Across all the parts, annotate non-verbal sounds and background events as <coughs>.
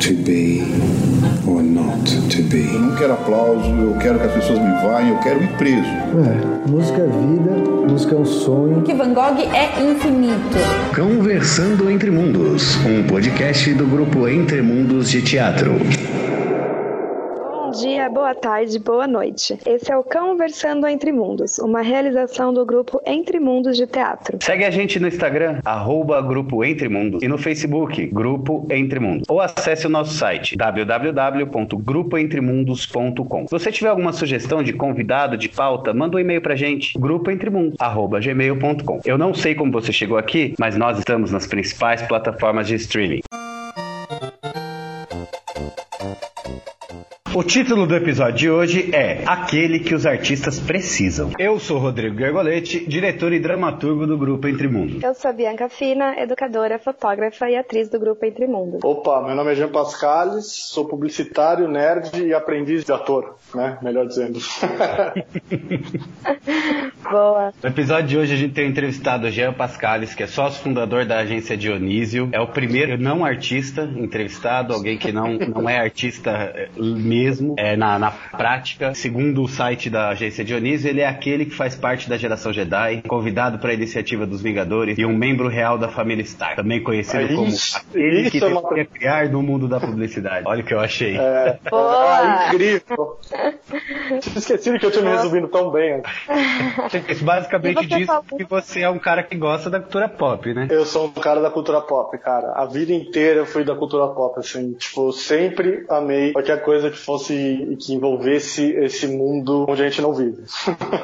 to be or not to be. Eu não quero aplauso, eu quero que as pessoas me vaiam, eu quero ir preso. É, música é vida, música é um sonho. Que Van Gogh é infinito. Conversando Entre Mundos, um podcast do grupo Entre Mundos de Teatro. Bom dia, boa tarde, boa noite. Esse é o Conversando Entre Mundos, uma realização do grupo Entre Mundos de Teatro. Segue a gente no Instagram, arroba Grupo Entre Mundos, e no Facebook, Grupo Entre Mundos. Ou acesse o nosso site, www.grupoentremundos.com. Se você tiver alguma sugestão de convidado, de pauta, manda um e-mail pra gente, grupoentremundos.gmail.com. Eu não sei como você chegou aqui, mas nós estamos nas principais plataformas de streaming. O título do episódio de hoje é Aquele que os artistas precisam. Eu sou Rodrigo Gergoletti, diretor e dramaturgo do Grupo Entre Mundos. Eu sou Bianca Fina, educadora, fotógrafa e atriz do grupo Entre Mundos. Opa, meu nome é Jean Pascales, sou publicitário, nerd e aprendiz de ator, né? Melhor dizendo. <laughs> Boa. No episódio de hoje a gente tem entrevistado o Jean Pascales, que é sócio fundador da agência Dionísio. É o primeiro não artista entrevistado, alguém que não, não é artista eh, mesmo, é, na, na prática. Segundo o site da agência Dionísio, ele é aquele que faz parte da geração Jedi, convidado para a iniciativa dos Vingadores e um membro real da família Stark, também conhecido É como isso, aquele isso que é uma- criar no mundo da publicidade. Olha o que eu achei. É, ah, incrível. Tinha esquecido que eu tinha me resumindo tão bem. Isso basicamente diz falou- que você é um cara que gosta da cultura pop, né? Eu sou um cara da cultura pop, cara. A vida inteira eu fui da cultura pop, assim. Tipo, eu sempre amei qualquer coisa que fosse, que envolvesse esse mundo onde a gente não vive.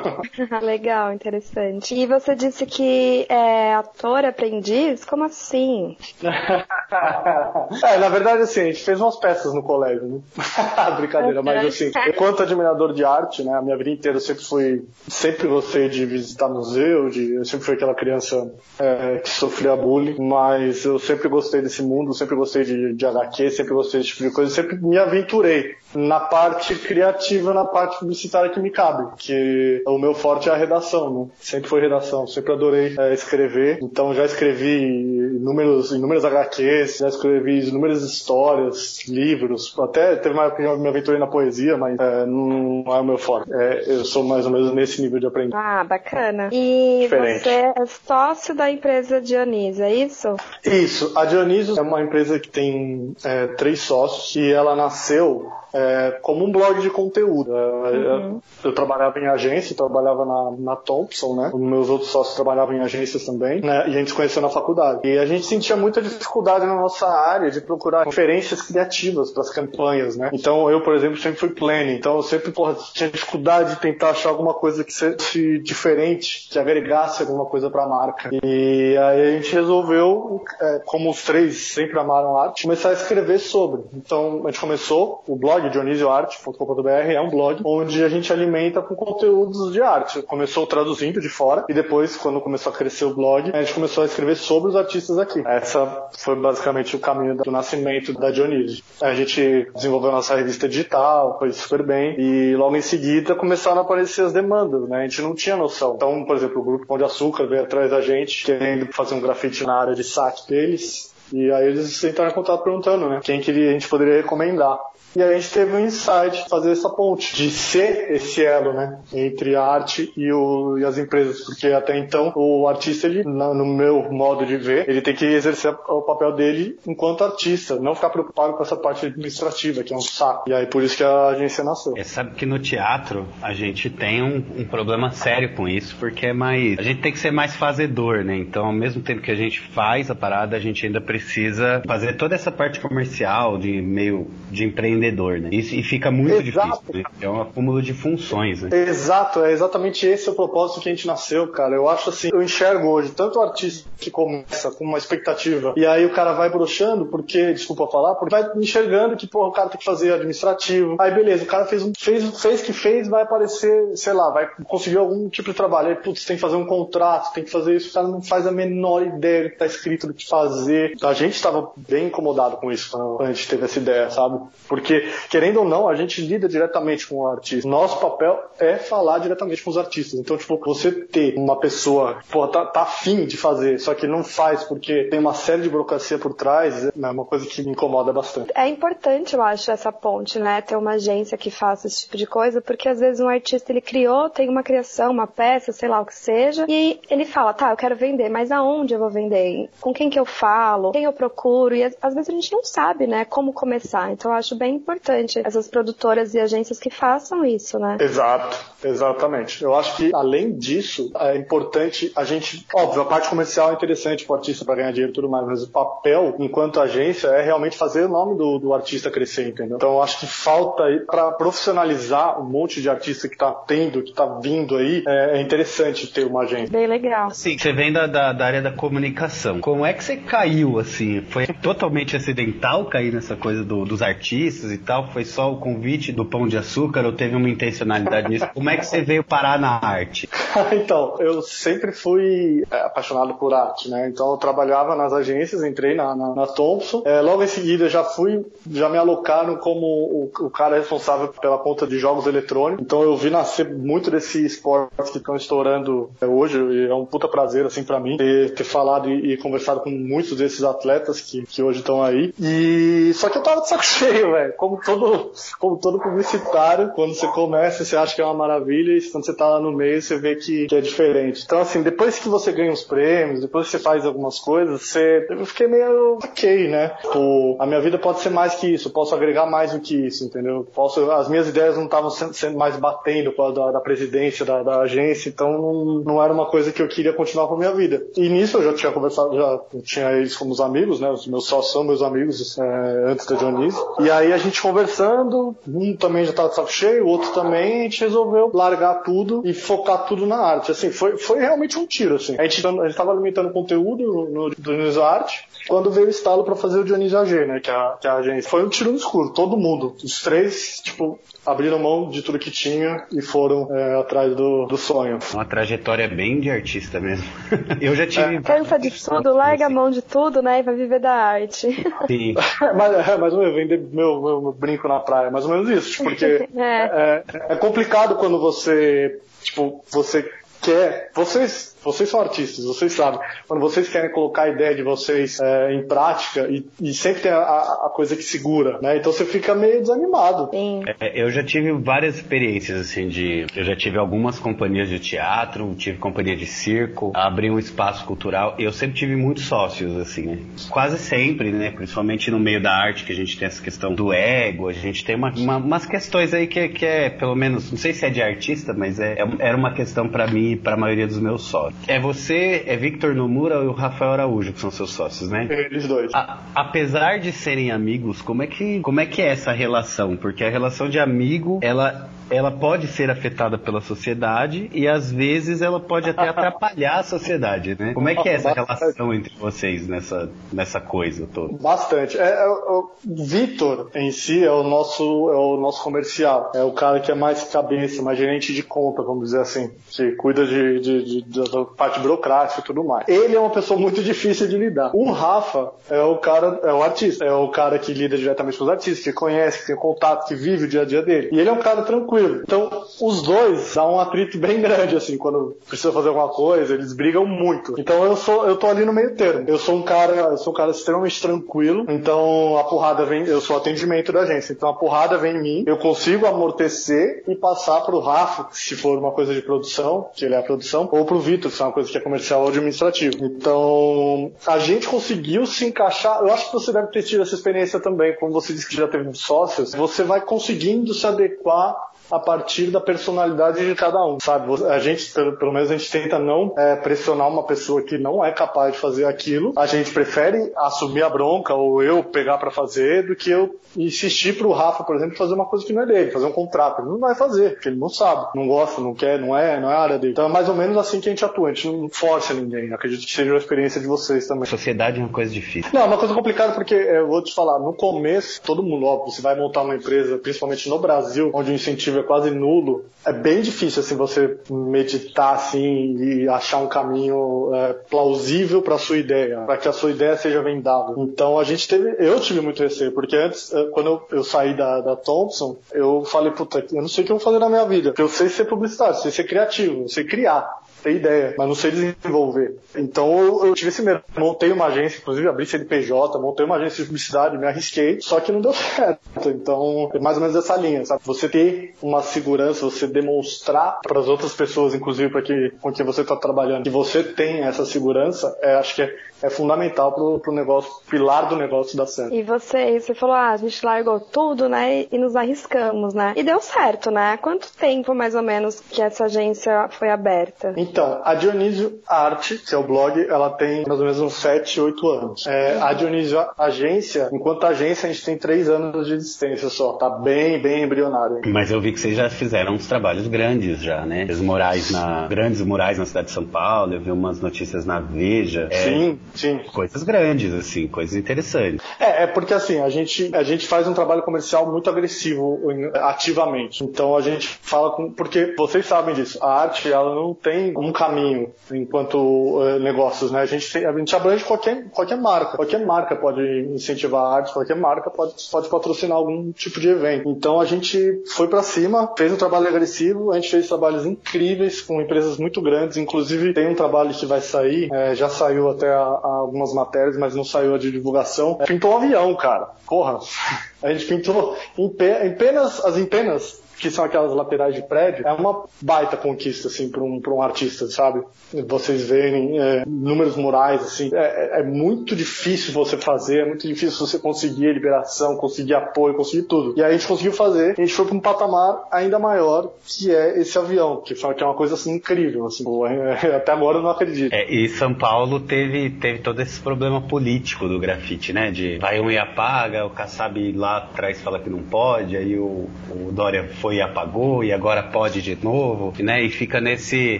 <laughs> Legal, interessante. E você disse que é ator aprendiz? Como assim? <laughs> é, na verdade, assim, a gente fez umas peças no colégio, né? <laughs> Brincadeira, mas assim, enquanto admirador de arte, né, a minha vida inteira eu sempre fui, sempre gostei de visitar museu, de, eu sempre fui aquela criança é, que sofria bullying, mas eu sempre gostei desse mundo, sempre gostei de, de HQ, sempre gostei desse tipo de coisa, sempre me aventurei na parte criativa, na parte publicitária que me cabe, que o meu forte é a redação, né? Sempre foi redação, sempre adorei é, escrever, então já escrevi inúmeros, inúmeros HQs, já escrevi inúmeras histórias, livros, até teve uma época que eu me aventurei na poesia, mas é, não é o meu forte. É, eu sou mais ou menos nesse nível de aprendizagem. Ah, bacana. E Diferente. você é sócio da empresa Dionísio, é isso? Isso, a Dioniso é uma empresa que tem é, três sócios e ela nasceu é, como um blog de conteúdo. É, eu, eu trabalhava em agência, trabalhava na, na Thompson, né? Os meus outros sócios trabalhavam em agências também, né? E a gente se conheceu na faculdade. E a gente sentia muita dificuldade na nossa área de procurar referências criativas para as campanhas, né? Então eu, por exemplo, sempre fui planning, então eu sempre porra, tinha dificuldade de tentar achar alguma coisa que fosse diferente, que agregasse alguma coisa para a marca. E aí a gente resolveu, é, como os três sempre amaram arte, começar a escrever sobre. Então a gente começou o blog dionisioarte.com.br é um blog onde a gente alimenta com conteúdos de arte. Começou traduzindo de fora e depois, quando começou a crescer o blog, a gente começou a escrever sobre os artistas aqui. Essa foi basicamente o caminho do nascimento da Dionísio. A gente desenvolveu nossa revista digital, foi super bem e logo em seguida começaram a aparecer as demandas, né? A gente não tinha noção. Então, por exemplo, o grupo Pão de Açúcar veio atrás da gente querendo fazer um grafite na área de saque deles. E aí eles entraram em contato perguntando, né? Quem que a gente poderia recomendar. E a gente teve um insight de fazer essa ponte, de ser esse elo, né, entre a arte e, o, e as empresas, porque até então o artista, ele, no meu modo de ver, ele tem que exercer o papel dele enquanto artista, não ficar preocupado com essa parte administrativa, que é um saco. E aí por isso que a agência nasceu. É, sabe que no teatro a gente tem um, um problema sério com isso, porque é mais. A gente tem que ser mais fazedor, né? Então, ao mesmo tempo que a gente faz a parada, a gente ainda precisa fazer toda essa parte comercial, de meio de empreendedor, né? E fica muito Exato. difícil. né? É um acúmulo de funções, né? Exato, é exatamente esse o propósito que a gente nasceu, cara. Eu acho assim, eu enxergo hoje tanto o artista que começa com uma expectativa e aí o cara vai broxando porque, desculpa falar, porque vai enxergando que, pô, o cara tem que fazer administrativo. Aí beleza, o cara fez um, fez, fez que fez, vai aparecer, sei lá, vai conseguir algum tipo de trabalho. Aí, putz, tem que fazer um contrato, tem que fazer isso, o cara não faz a menor ideia do que tá escrito do que fazer. A gente estava bem incomodado com isso quando a gente teve essa ideia, sabe? Porque, querendo ou não, a gente lida diretamente com o artista. Nosso papel é falar diretamente com os artistas. Então, tipo, você ter uma pessoa, pô, tá, tá afim de fazer, só que não faz porque tem uma série de burocracia por trás, é uma coisa que me incomoda bastante. É importante, eu acho, essa ponte, né? Ter uma agência que faça esse tipo de coisa, porque às vezes um artista ele criou, tem uma criação, uma peça, sei lá o que seja, e ele fala, tá, eu quero vender, mas aonde eu vou vender? Com quem que eu falo? Quem eu procuro? E às vezes a gente não sabe, né, como começar. Então eu acho bem importante essas produtoras e agências que façam isso, né? Exato, exatamente. Eu acho que além disso, é importante a gente, óbvio, a parte comercial é interessante para o artista para ganhar dinheiro e tudo mais, mas o papel enquanto agência é realmente fazer o nome do, do artista crescer, entendeu? Então eu acho que falta aí para profissionalizar um monte de artista que tá tendo, que tá vindo aí, é, é interessante ter uma agência. Bem legal. Sim, você vem da, da, da área da comunicação. Como é que você caiu assim? Foi totalmente acidental cair nessa coisa do, dos artistas e tal? Foi só o convite do Pão de Açúcar ou teve uma intencionalidade nisso? Como é que você veio parar na arte? <laughs> então, eu sempre fui é, apaixonado por arte, né? Então eu trabalhava nas agências, entrei na, na, na Thompson. É, logo em seguida já fui, já me alocaram como o, o, cara responsável pela conta de jogos eletrônicos. Então eu vi nascer muito desse esporte que estão estourando é, hoje. E é um puta prazer, assim, para mim, ter, ter falado e, e, conversado com muitos desses atletas que, que hoje estão aí. E só que eu tava de saco <laughs> cheio, velho. Como todo, como todo publicitário, quando você começa, você acha que é uma maravilha, e quando você tá lá no meio, você vê que, que é diferente. Então, assim, depois que você ganha os prêmios, depois que você faz algumas coisas, você. Eu fiquei meio ok, né? Tipo, a minha vida pode ser mais que isso, posso agregar mais do que isso, entendeu? Posso, as minhas ideias não estavam sendo, mais batendo com a da, da presidência da, da, agência, então não, não era uma coisa que eu queria continuar com a minha vida. E nisso eu já tinha conversado, já tinha eles como os amigos, né? Os meus sócios são meus amigos é, antes da Dionísio. E aí a gente conversando, um também já estava de saco cheio, o outro também, a gente resolveu largar tudo e focar tudo na arte. Assim, foi, foi realmente um tiro, assim. A gente estava alimentando conteúdo no, no Dionísio Arte, quando veio o estalo para fazer o Dionísio AG, né? Que é, a, que é a agência. Foi um tiro no escuro, todo mundo. Os três, tipo, abriram mão de tudo que tinha e foram é, atrás do, do sonho. Uma trajetória bem de artista mesmo. <laughs> Eu já tive. É. Cansa de tudo, larga a mão de tudo, né? E vai viver da arte. Sim. <laughs> <laughs> mas, é, mais ou menos, vender meu, meu, meu, brinco na praia, mais ou menos isso. Porque é. é, é complicado quando você, tipo, você quer. Vocês vocês são artistas, vocês sabem. Quando vocês querem colocar a ideia de vocês é, em prática e, e sempre tem a, a, coisa que segura, né? Então você fica meio desanimado. Sim. É, eu já tive várias experiências, assim, de. Eu já tive algumas companhias de teatro, tive companhia de circo, abri um espaço cultural e eu sempre tive muitos sócios, assim, né? Quase sempre, né? Principalmente no meio da arte, que a gente tem essa questão do ego, a gente tem uma, uma, umas questões aí que, que é, pelo menos, não sei se é de artista, mas é, é era uma questão para mim e para a maioria dos meus sócios. É você, é Victor Nomura e o Rafael Araújo, que são seus sócios, né? Eles dois. A, apesar de serem amigos, como é, que, como é que é essa relação? Porque a relação de amigo, ela ela pode ser afetada pela sociedade e às vezes ela pode até <laughs> atrapalhar a sociedade, né? Como é que é essa relação entre vocês nessa, nessa coisa toda? Bastante. É, é, o Vitor em si é o nosso é o nosso comercial, é o cara que é mais cabeça, mais gerente de conta, vamos dizer assim, que cuida de, de, de da parte burocrática e tudo mais. Ele é uma pessoa muito <laughs> difícil de lidar. O Rafa é o cara, é o artista, é o cara que lida diretamente com os artistas, que conhece, que tem contato, que vive o dia a dia dele. E ele é um cara tranquilo. Então, os dois dá um atrito bem grande, assim, quando precisa fazer alguma coisa, eles brigam muito. Então eu sou, eu tô ali no meio termo. Eu sou um cara, eu sou um cara extremamente tranquilo, então a porrada vem, eu sou atendimento da agência, então a porrada vem em mim, eu consigo amortecer e passar pro Rafa, se for uma coisa de produção, que ele é a produção, ou pro Vitor, se é uma coisa que é comercial ou administrativo. Então, a gente conseguiu se encaixar, eu acho que você deve ter tido essa experiência também, como você disse que já teve sócios, você vai conseguindo se adequar a partir da personalidade de cada um, sabe? A gente, pelo, pelo menos a gente tenta não é, pressionar uma pessoa que não é capaz de fazer aquilo. A gente prefere assumir a bronca ou eu pegar para fazer do que eu insistir pro Rafa, por exemplo, fazer uma coisa que não é dele, fazer um contrato. Ele não vai fazer, porque ele não sabe, não gosta, não quer, não é, não é a área dele. Então é mais ou menos assim que a gente atua, a gente não força ninguém. Acredito que seja a experiência de vocês também. Sociedade é uma coisa difícil. Não, é uma coisa complicada porque eu vou te falar, no começo, todo mundo, óbvio, você vai montar uma empresa, principalmente no Brasil, onde o incentivo criativo é quase nulo, é bem difícil assim você meditar assim e achar um caminho é, plausível para sua ideia, para que a sua ideia seja vendável. Então a gente teve, eu tive muito receio, porque antes, é, quando eu, eu saí da, da Thompson, eu falei, puta, eu não sei o que eu vou fazer na minha vida, eu sei ser publicitário, sei ser criativo, sei criar ter ideia, mas não sei desenvolver. Então eu, tive esse medo. Montei uma agência, inclusive abri CNPJ, montei uma agência de publicidade, me arrisquei, só que não deu <laughs> certo. Então, é mais ou menos essa linha, sabe? Você ter uma segurança, você demonstrar para as outras pessoas, inclusive para que com quem você está trabalhando, que você tem essa segurança, é, acho que é, é fundamental pro, pro negócio, pilar do negócio da certo. E você, você falou, ah, a gente largou tudo, né, e nos arriscamos, né? E deu certo, né? Quanto tempo mais ou menos que essa agência foi aberta? Então, a Dionísio Arte, que é o blog, ela tem mais ou menos uns 7, 8 anos. É, a Dionísio Agência, enquanto agência, a gente tem 3 anos de existência só. Tá bem, bem embrionário. Mas eu vi que vocês já fizeram uns trabalhos grandes já, né? Os murais na... Grandes murais na cidade de São Paulo, eu vi umas notícias na Veja. É, sim, sim. Coisas grandes, assim, coisas interessantes. É, é porque assim, a gente, a gente faz um trabalho comercial muito agressivo ativamente. Então a gente fala com. Porque vocês sabem disso, a arte, ela não tem um caminho enquanto uh, negócios, né? A gente, tem, a gente abrange qualquer, qualquer marca. Qualquer marca pode incentivar a arte, qualquer marca pode, pode patrocinar algum tipo de evento. Então a gente foi para cima, fez um trabalho agressivo, a gente fez trabalhos incríveis com empresas muito grandes, inclusive tem um trabalho que vai sair, é, já saiu até a, a algumas matérias, mas não saiu a de divulgação. Pintou um avião, cara. Porra. <laughs> A gente pintou em, pe, em penas, as empenas que são aquelas laterais de prédio, é uma baita conquista, assim, para um, um artista, sabe? Vocês verem é, números murais, assim, é, é, muito difícil você fazer, é muito difícil você conseguir liberação, conseguir apoio, conseguir tudo. E aí a gente conseguiu fazer, a gente foi para um patamar ainda maior, que é esse avião, que, que é uma coisa, assim, incrível, assim, é, até agora eu não acredito. É, e São Paulo teve, teve todo esse problema político do grafite, né? De vai um e apaga, o Kassab lá atrás fala que não pode, aí o, o Dória foi foi e apagou e agora pode de novo, né? E fica nesse,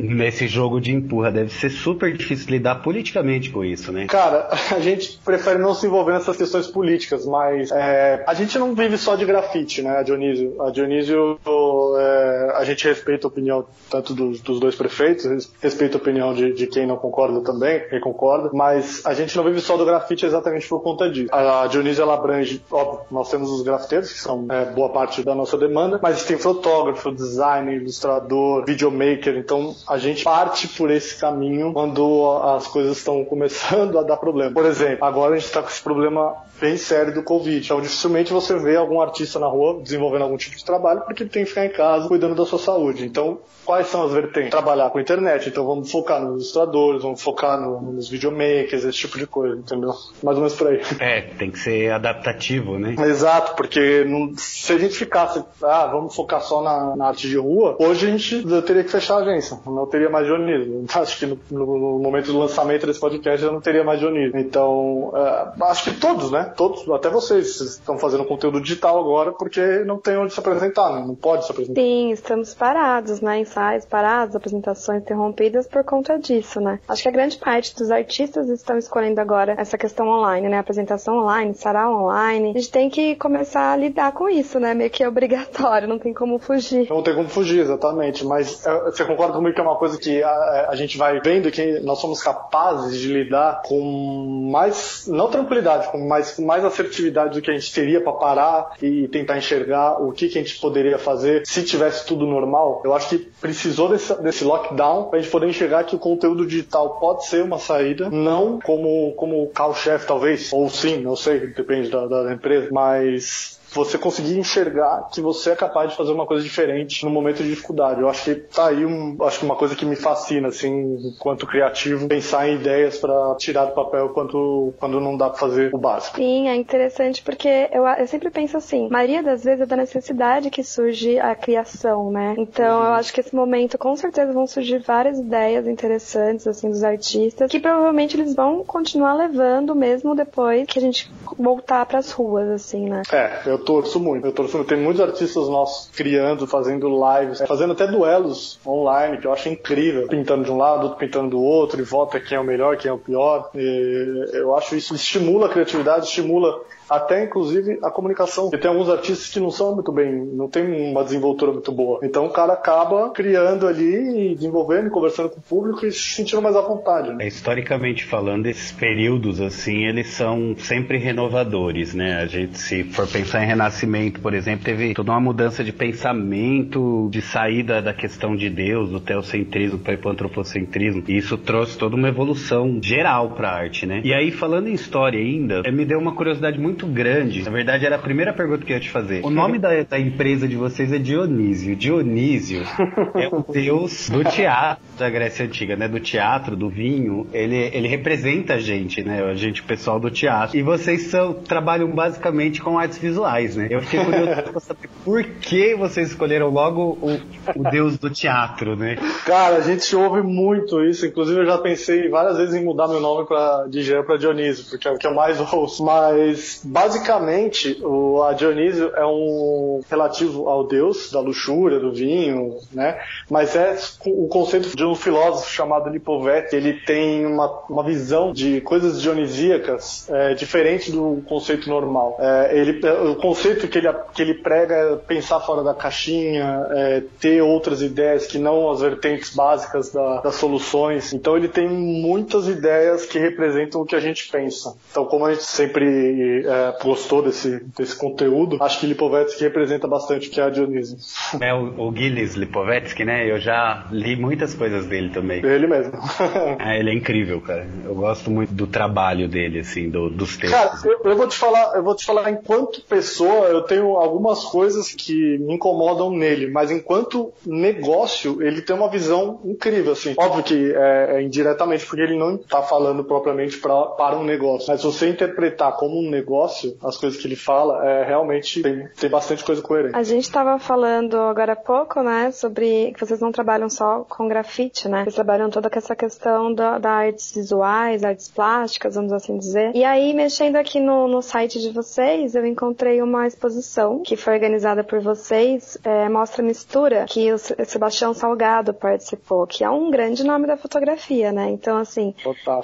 nesse jogo de empurra. Deve ser super difícil lidar politicamente com isso, né? Cara, <laughs> a gente prefere não se envolver nessas questões políticas, mas é, a gente não vive só de grafite, né, Dionísio? A Dionísio, é, a gente respeita a opinião tanto dos, dos dois prefeitos, respeita a opinião de, de, quem não concorda também, quem concorda, mas a gente não vive só do grafite exatamente por conta disso. A Dionísio, ela abrange, óbvio, nós temos os grafiteiros, que são é, boa parte da nossa demanda, mas tem fotógrafo, designer, ilustrador, videomaker. Então a gente parte por esse caminho quando as coisas estão começando a dar problema. Por exemplo, agora a gente está com esse problema bem sério do Covid. Então dificilmente você vê algum artista na rua desenvolvendo algum tipo de trabalho porque ele tem que ficar em casa cuidando da sua saúde. Então quais são as vertentes? Trabalhar com internet, então vamos focar nos ilustradores, vamos focar no, nos videomakers, esse tipo de coisa, entendeu? Mais ou menos por aí. É, tem que ser adaptativo, né? Exato, porque não, se a gente ficasse, ah, vamos focar só na, na, arte de rua, hoje a gente teria que fechar a agência, não teria mais jornalismo. <laughs> Acho que no, no, momento do lançamento desse podcast eu não teria mais jornalismo. Então, uh, acho que todos, né? Todos, até vocês, estão fazendo conteúdo digital agora porque não tem onde se apresentar, né? Não pode se apresentar. Sim, estamos parados, né? Ensaios parados, apresentações interrompidas por conta disso, né? Acho que a grande parte dos artistas estão escolhendo agora essa questão online, né? Apresentação online, sarau online. A gente tem que começar a lidar com isso, né? Meio que é obrigatório, não tem como fugir. Não tem como fugir, exatamente. Mas é, você concorda comigo que é uma coisa que a, a gente vai vendo que nós somos capazes de lidar com mais, não tranquilidade, com mais, com mais assertividade do que a gente teria para parar e tentar enxergar o que, que a gente poderia fazer se tivesse tudo normal? Eu acho que precisou desse, desse lockdown para a gente poder enxergar que o conteúdo digital pode ser uma saída, não como, como carro-chefe, talvez, ou sim, não sei, depende da, da empresa, mas você conseguir enxergar que você é capaz de fazer uma coisa diferente no momento de dificuldade. Eu acho que tá aí um, acho que uma coisa que me fascina, assim, enquanto criativo, pensar em ideias para tirar do papel quando, quando não dá para fazer o básico. Sim, é interessante porque eu, eu sempre penso assim, maioria das vezes é da necessidade que surge a criação, né? Então uhum. eu acho que esse momento com certeza vão surgir várias ideias interessantes, assim, dos artistas, que provavelmente eles vão continuar levando mesmo depois que a gente voltar para as ruas, assim, né? É, eu torço muito. Eu torço muito. Tem muitos artistas nossos criando, fazendo lives, fazendo até duelos online, que eu acho incrível. Pintando de um lado, outro pintando do outro, e vota quem é o melhor, quem é o pior. E eu acho isso estimula a criatividade, estimula até inclusive a comunicação. Porque tem alguns artistas que não são muito bem, não tem uma desenvoltura muito boa. Então o cara acaba criando ali, desenvolvendo, conversando com o público e se sentindo mais à vontade. Né? Historicamente falando, esses períodos assim, eles são sempre renovadores, né? A gente, se for pensar em Renascimento, por exemplo, teve toda uma mudança de pensamento, de saída da questão de Deus, do teocentrismo para o antropocentrismo. E isso trouxe toda uma evolução geral para a arte, né? E aí, falando em história ainda, me deu uma curiosidade muito grande. Na verdade, era a primeira pergunta que eu ia te fazer. O nome da, da empresa de vocês é Dionísio. Dionísio <laughs> é o deus do teatro da Grécia Antiga, né? Do teatro, do vinho. Ele, ele representa a gente, né? A gente, o pessoal do teatro. E vocês são, trabalham basicamente com artes visuais, né? Eu fiquei curioso pra saber por que vocês escolheram logo o, o deus do teatro, né? Cara, a gente ouve muito isso. Inclusive, eu já pensei várias vezes em mudar meu nome pra, de Jean para Dionísio, porque é o que eu mais <laughs> ouço. Mas, basicamente, o, a Dionísio é um relativo ao deus da luxúria, do vinho, né? Mas é o conceito de um filósofo chamado Lipovetsky. Ele tem uma, uma visão de coisas dionisíacas é, diferente do conceito normal. É, ele, o conceito que ele, que ele prega é pensar fora da caixinha, é, ter outras ideias que não as vertentes básicas da, das soluções. Então ele tem muitas ideias que representam o que a gente pensa. Então, como a gente sempre é, gostou desse, desse conteúdo, acho que Lipovetsky representa bastante o que é a Dionísio. É o, o Gilles Lipovetsky, né? Eu já li muitas coisas dele também. Ele mesmo. <laughs> é, ele é incrível, cara. Eu gosto muito do trabalho dele, assim, do, dos textos. Cara, eu, eu, vou te falar, eu vou te falar, enquanto pessoa, eu tenho algumas coisas que me incomodam nele, mas enquanto negócio, ele tem uma visão incrível, assim. Óbvio que é, é indiretamente, porque ele não está falando propriamente pra, para um negócio. Mas se você interpretar como um negócio, as coisas que ele fala, é, realmente tem, tem bastante coisa coerente. A gente estava falando agora há pouco, né, sobre que vocês não trabalham só com grafite, né? Vocês trabalham toda essa questão da, da artes visuais, artes plásticas, vamos assim dizer. E aí, mexendo aqui no, no site de vocês, eu encontrei uma exposição que foi organizada por vocês, é, mostra mistura, que o Sebastião Salgado participou, que é um grande nome da fotografia, né? Então, assim,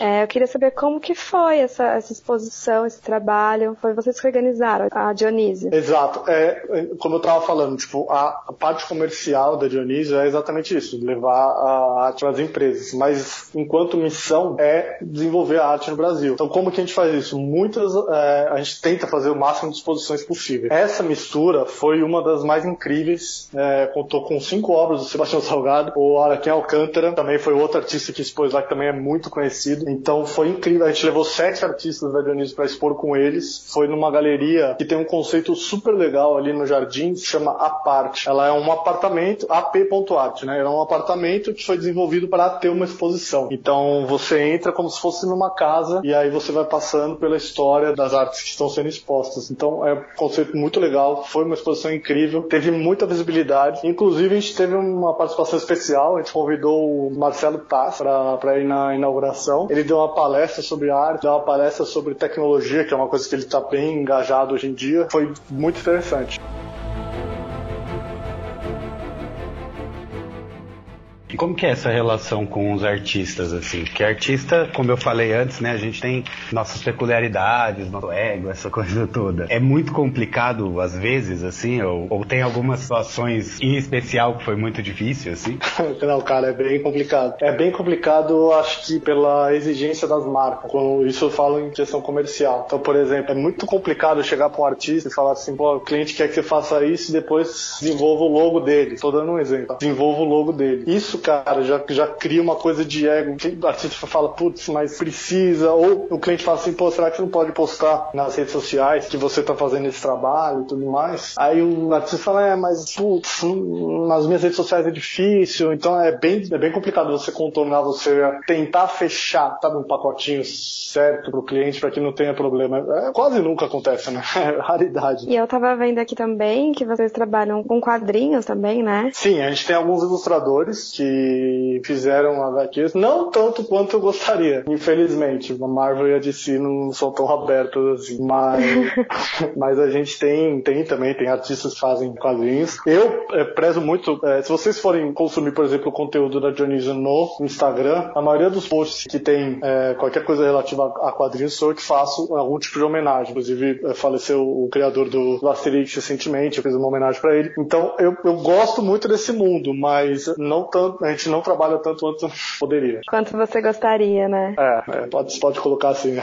é, eu queria saber como que foi essa, essa exposição, esse trabalho. Foi vocês que organizaram, a Dionísio. Exato. É, como eu estava falando, tipo, a, a, parte comercial da Dionísio é exatamente isso, levar a arte às empresas. Mas enquanto missão é desenvolver a arte no Brasil. Então, como que a gente faz isso? Muitas, é, a gente tenta fazer o máximo de exposições possível. Essa mistura foi uma das mais incríveis. É, contou com cinco obras do Sebastião <laughs> Salgado. O Araquém Alcântara também foi outro artista que expôs lá, que também é muito conhecido. Então, foi incrível. A gente levou sete artistas da Dionísio para expor com eles. Foi numa galeria que tem um conceito super legal ali no jardim, se chama Aparte. Ela é um apartamento, ap.art, né? Ela é um apartamento que foi desenvolvido para ter uma exposição. Então, você entra como se fosse numa casa e aí você vai passando pela história das artes que estão sendo expostas. Então é um conceito muito legal, foi uma exposição incrível, teve muita visibilidade. Inclusive a gente teve uma participação especial, a gente convidou o Marcelo Tass para ir na inauguração. Ele deu uma palestra sobre arte, deu uma palestra sobre tecnologia, que é uma coisa que ele está bem engajado hoje em dia. Foi muito interessante. E como que é essa relação com os artistas, assim? Porque artista, como eu falei antes, né, a gente tem nossas peculiaridades, nosso ego, essa <laughs> coisa toda. É muito complicado, às vezes, assim, ou, ou tem algumas situações em especial que foi muito difícil, assim? <laughs> Não, cara, é bem complicado. É bem complicado, acho que pela exigência das marcas. Quando isso eu falo em questão comercial. Então, por exemplo, é muito complicado chegar para um artista e falar assim, pô, o cliente quer que você faça isso e depois desenvolva o logo dele. Tô dando um exemplo. Desenvolva o logo dele. Isso, cara, já, já cria uma coisa de ego. O artista fala, putz, mas precisa. Ou o cliente fala assim, pô, será que você não pode postar nas redes sociais que você tá fazendo esse trabalho e tudo mais? Aí o artista fala, é, mas putz, nas minhas redes sociais é difícil. Então é bem, é bem complicado você contornar, você tentar fechar, sabe, um pacotinho certo pro cliente para que não tenha problema. É, quase nunca acontece, né? <laughs> É raridade. E eu tava vendo aqui também que vocês trabalham com quadrinhos também, né? Sim, a gente tem alguns ilustradores que fizeram HQs, não tanto quanto eu gostaria, infelizmente. A Marvel e a DC não são tão abertas assim, mas, <laughs> mas a gente tem, tem também, tem artistas que fazem quadrinhos. Eu é, prezo muito, é, se vocês forem consumir, por exemplo, o conteúdo da Dionísio no Instagram, a maioria dos posts que tem é, qualquer coisa relativa a quadrinhos sou eu que faço algum tipo de homenagem. Inclusive, é, faleceu o criador do, do Asterix recentemente, eu fiz uma homenagem para ele. Então, eu, eu gosto muito desse mundo, mas não tanto, a gente não trabalha tanto quanto poderia. Quanto você gostaria, né? É, é pode, pode colocar assim.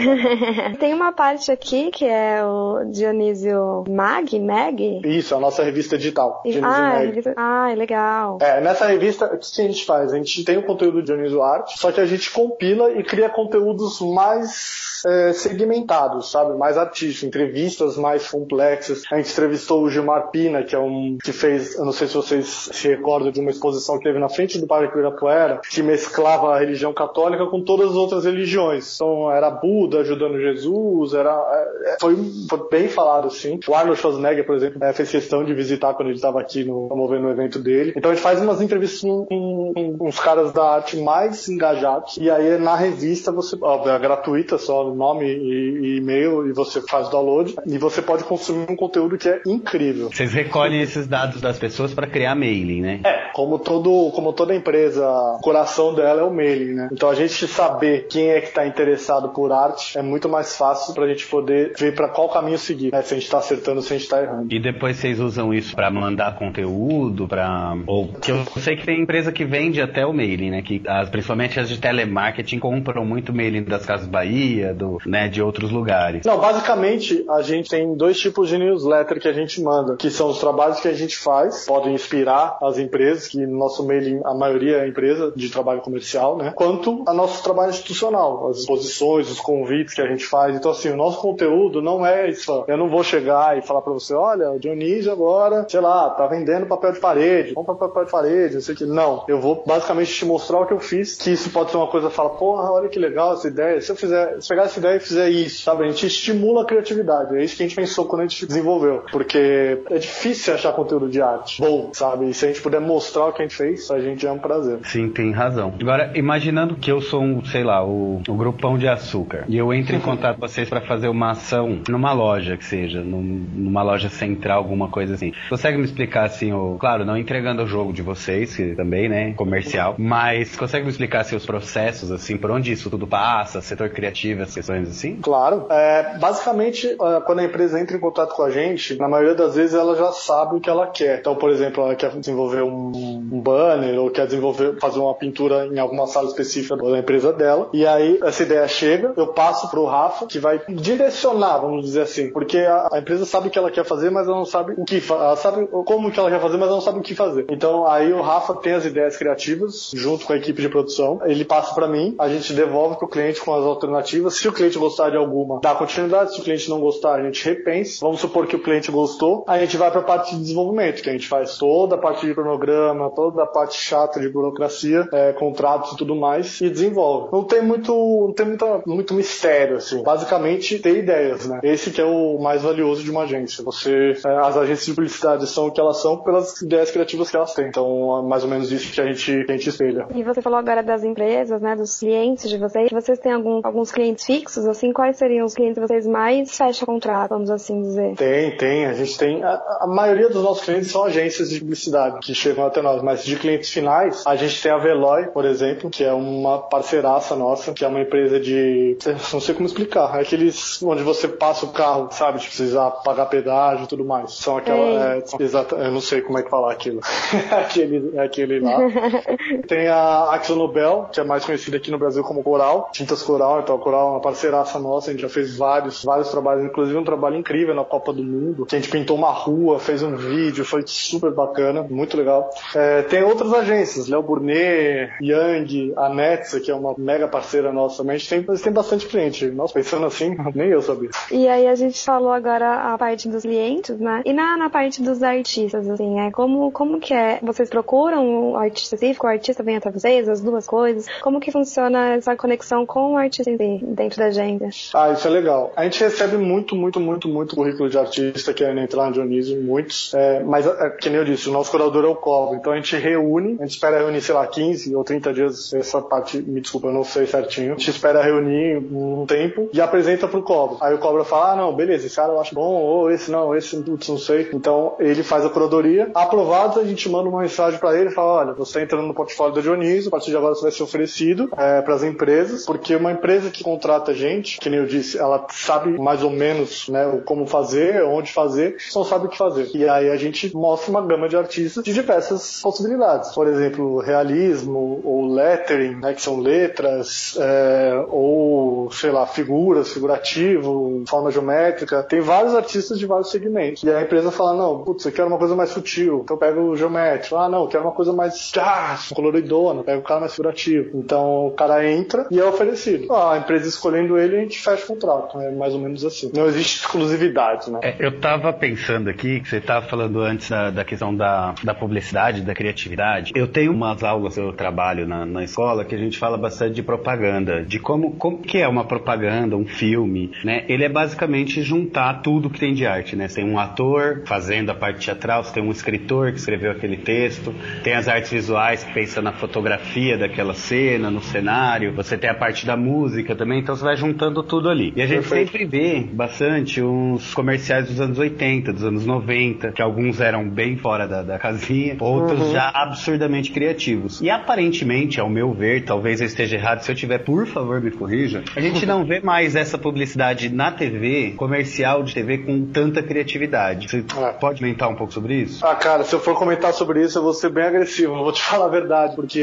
<laughs> tem uma parte aqui que é o Dionísio Mag, Mag? Isso, a nossa revista digital. Dionísio ah, Mag. revista... ah, legal. É, nessa revista, o que a gente faz? A gente tem o conteúdo do Dionísio Arte, só que a gente compila e cria conteúdos mais é, segmentados, sabe? Mais artísticos, entrevistas mais complexas. A gente entrevistou o Gilmar Pina, que é um que fez, eu não sei se vocês se recordam de uma exposição que teve na frente do Parque Ibirapuera, que mesclava a religião católica com todas as outras religiões. Então era Buda ajudando Jesus, era é, foi, foi bem falado assim. O Arnold Schwarzenegger, por exemplo, é, fez questão de visitar quando ele estava aqui no, promovendo o evento dele. Então a gente faz umas entrevistas com, com, com os caras da arte mais engajados. E aí na revista você, óbvio, é gratuita, só nome e, e e-mail e você faz o download e você pode consumir um conteúdo que é incrível. Vocês recolhem esses dados das pessoas para criar mailing, né? É, como todo, como toda empresa, o coração dela é o mailing, né? Então a gente saber quem é que está interessado por arte é muito mais fácil para a gente poder ver para qual caminho seguir, né? Se a gente está acertando, se a gente está errando. E depois vocês usam isso para mandar conteúdo, para ou que eu sei que tem empresa que vende até o mailing, né? Que as, principalmente as de telemarketing compram muito mailing das Casas Bahia, do, né, de outros lugares. Não, basicamente a gente tem dois tipos de newsletter que a gente manda, que são os trabalhos que a gente faz, podem inspirar as empresas, que no nosso mailing a maioria é empresa de trabalho comercial, né? Quanto a nosso trabalho institucional, as exposições, os convites que a gente faz. Então assim, o nosso conteúdo não é isso. Eu não vou chegar e falar para você, olha, o Dionísio agora, sei lá, tá vendendo papel de parede, compra papel de parede, não sei o que. Não, eu vou basicamente te mostrar o que eu fiz, que isso pode ser uma coisa, fala, porra, olha que legal essa ideia. Se eu fizer, se pegar essa ideia e fizer isso, sabe? A gente estimula a criatividade. É isso que a gente pensou quando a gente desenvolveu. Porque é difícil achar conteúdo de arte bom, sabe? E se a gente puder mostrar o que a gente fez, a gente é um prazer. Sim, tem razão. Agora, imaginando que eu sou um, sei lá, o, o grupão de açúcar, e eu entro em contato com vocês para fazer uma ação numa loja que seja, num, numa loja central, alguma coisa assim. Consegue me explicar assim, o, claro, não entregando o jogo de vocês, que também, né, comercial, mas consegue me explicar assim, os processos, assim, por onde isso tudo passa, setor criativo, as questões assim? Claro. É, basicamente, é, quando a empresa entra em contato com a gente, na maioria das vezes ela já sabe o que ela quer. Então, por exemplo, ela quer desenvolver um, um banner ou quer desenvolver, fazer uma pintura em alguma sala específica da empresa dela. E aí essa ideia chega, eu passo pro Rafa, que vai direcionar, vamos dizer assim, porque a, a empresa sabe o que ela quer fazer, mas ela não sabe o que ela sabe como que ela quer fazer, mas ela não sabe o que fazer. Então aí o Rafa tem as ideias criativas junto com a equipe de produção, ele passa para mim, a gente devolve pro cliente com as alternativas. Se o cliente gostar de alguma, dá continuidade. Se o cliente não gostar, a gente repensa. Vamos supor que o cliente gostou, a gente vai para a parte de desenvolvimento, que a gente faz toda a parte de cronograma, toda a parte chata de burocracia, é, contratos e tudo mais, e desenvolve. Não tem muito, não tem muita, muito mistério, assim. Basicamente, ter ideias, né? Esse que é o mais valioso de uma agência. Você, é, as agências de publicidade são o que elas são pelas ideias criativas que elas têm. Então, é mais ou menos isso que a gente, que a gente espelha. E você falou agora das empresas, né? Dos clientes de vocês. Vocês têm algum, alguns clientes fixos, assim? Quais seriam os clientes que vocês mais fecham contrato, vamos assim dizer? Tem, tem. A gente tem. A, a maioria dos nossos clientes são agências de publicidade que chegam até nós, mas de clientes finais, a gente tem a Veloy, por exemplo, que é uma parceiraça nossa, que é uma empresa de. Não sei como explicar. É aqueles onde você passa o carro, sabe? De precisar pagar pedágio e tudo mais. São aquela. É, são, exata, eu não sei como é que falar aquilo. <laughs> aquele, aquele lá. <laughs> tem a Axonobel, que é mais conhecida aqui no Brasil como Coral, Tintas Coral, então a Coral é uma parceiraça nossa, a gente já fez vários, vários trabalhos, inclusive um trabalho incrível na Copa do Mundo, que a gente pintou uma rua, fez um vídeo, foi super bacana, muito legal. É, tem outras agências, Léo Burnet, Yang, a Netsa, que é uma mega parceira nossa também, a gente tem, a gente tem bastante cliente. Nossa, pensando assim, <laughs> nem eu sabia. E aí a gente falou agora a parte dos clientes, né? E na, na parte dos artistas, assim, é como, como que é? Vocês procuram o artista específico, o artista vem até vocês, as duas coisas? Como que funciona essa conexão com o artista dentro da agenda? Ah, isso é legal. A gente recebe muito, muito, muito, muito currículo de artista querendo entrar no Dionísio, muitos. É, mas, é, que nem eu disse, o nosso curador é o Covo, então a gente reúne, a gente espera reunir, sei lá, 15 ou 30 dias, essa parte, me desculpa, eu não sei certinho. A gente espera reunir um tempo e apresenta pro Cobra. Aí o Cobra fala, ah, não, beleza, esse cara eu acho bom, ou esse não, esse, putz, não sei. Então ele faz a curadoria. Aprovado, a gente manda uma mensagem para ele e fala, olha, você tá entrando no portfólio da Dionísio, a partir de agora você vai ser oferecido é, para as empresas, porque uma empresa que contrata a gente, que nem eu disse, ela sabe mais ou menos né, como fazer, onde fazer, só sabe o que fazer. E aí a gente mostra uma gama de artistas de diversas possibilidades. Por exemplo, realismo ou lettering, né, que são letras, é, ou, sei lá, figuras, figurativo, forma geométrica. Tem vários artistas de vários segmentos. E a empresa fala, não, putz, eu quero uma coisa mais sutil, então eu pego o geométrico. Ah, não, eu quero uma coisa mais ah, coloridona, pego o cara mais figurativo. Então o cara entra e é oferecido. Ah, a empresa escolhendo ele, a gente fecha o contrato. É mais ou menos assim. Não existe exclusividade, né? É, eu tava pensando aqui, que você tava falando antes da, da questão da, da publicidade, da criatividade. Eu tenho umas aulas que eu trabalho na, na escola que a gente fala bastante de propaganda, de como, como que é uma propaganda, um filme, né? Ele é basicamente juntar tudo que tem de arte, né? Você tem um ator fazendo a parte teatral, você tem um escritor que escreveu aquele texto, tem as artes visuais que pensa na fotografia daquela cena, no cenário, você tem a parte da música também, então você vai juntando tudo ali. E a gente Perfeito. sempre vê bastante uns comerciais dos anos 80, dos anos 90, que alguns eram bem fora da, da casinha, outros uhum. já absurdamente criativos. E aparentemente, ao meu ver, talvez eu esteja errado, se eu tiver, por favor, me corrija, a gente não vê mais essa publicidade na TV, comercial de TV, com tanta criatividade. Você é. pode comentar um pouco sobre isso? Ah, cara, se eu for comentar sobre isso, eu vou ser bem agressivo, eu vou te <laughs> falar a verdade, porque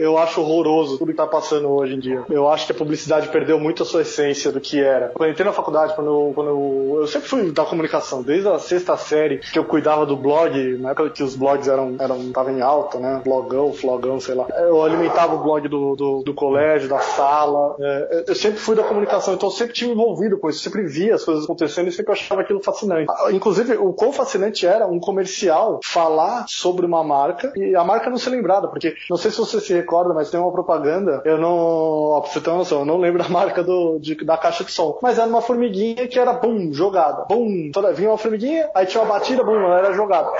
eu acho horroroso tudo que tá passando hoje em dia. Eu acho que a publicidade perdeu muito a sua essência do que era. Quando eu entrei na faculdade, quando eu, quando eu, eu sempre fui da comunicação, desde a sexta série, que eu cuidava do blog, na época que os blogs eram, eram estavam em alta, né? Blogão, flogão, sei lá. Eu alimentava o blog do, do, do colégio, da sala. É, eu sempre fui da comunicação, então eu sempre tive envolvido com isso, sempre via as coisas acontecendo e sempre achava aquilo fascinante. Ah, inclusive, o quão fascinante era um comercial falar sobre uma marca e a marca não ser lembrada, porque não sei se você se recorda, mas tem uma propaganda, eu não. Ó, pra você ter uma noção, eu não lembro da marca do, de, da caixa de som, mas era uma formiguinha que era bum, jogada. Bum, toda, vinha uma formiguinha, aí tinha uma batida, bum, ela era jogada.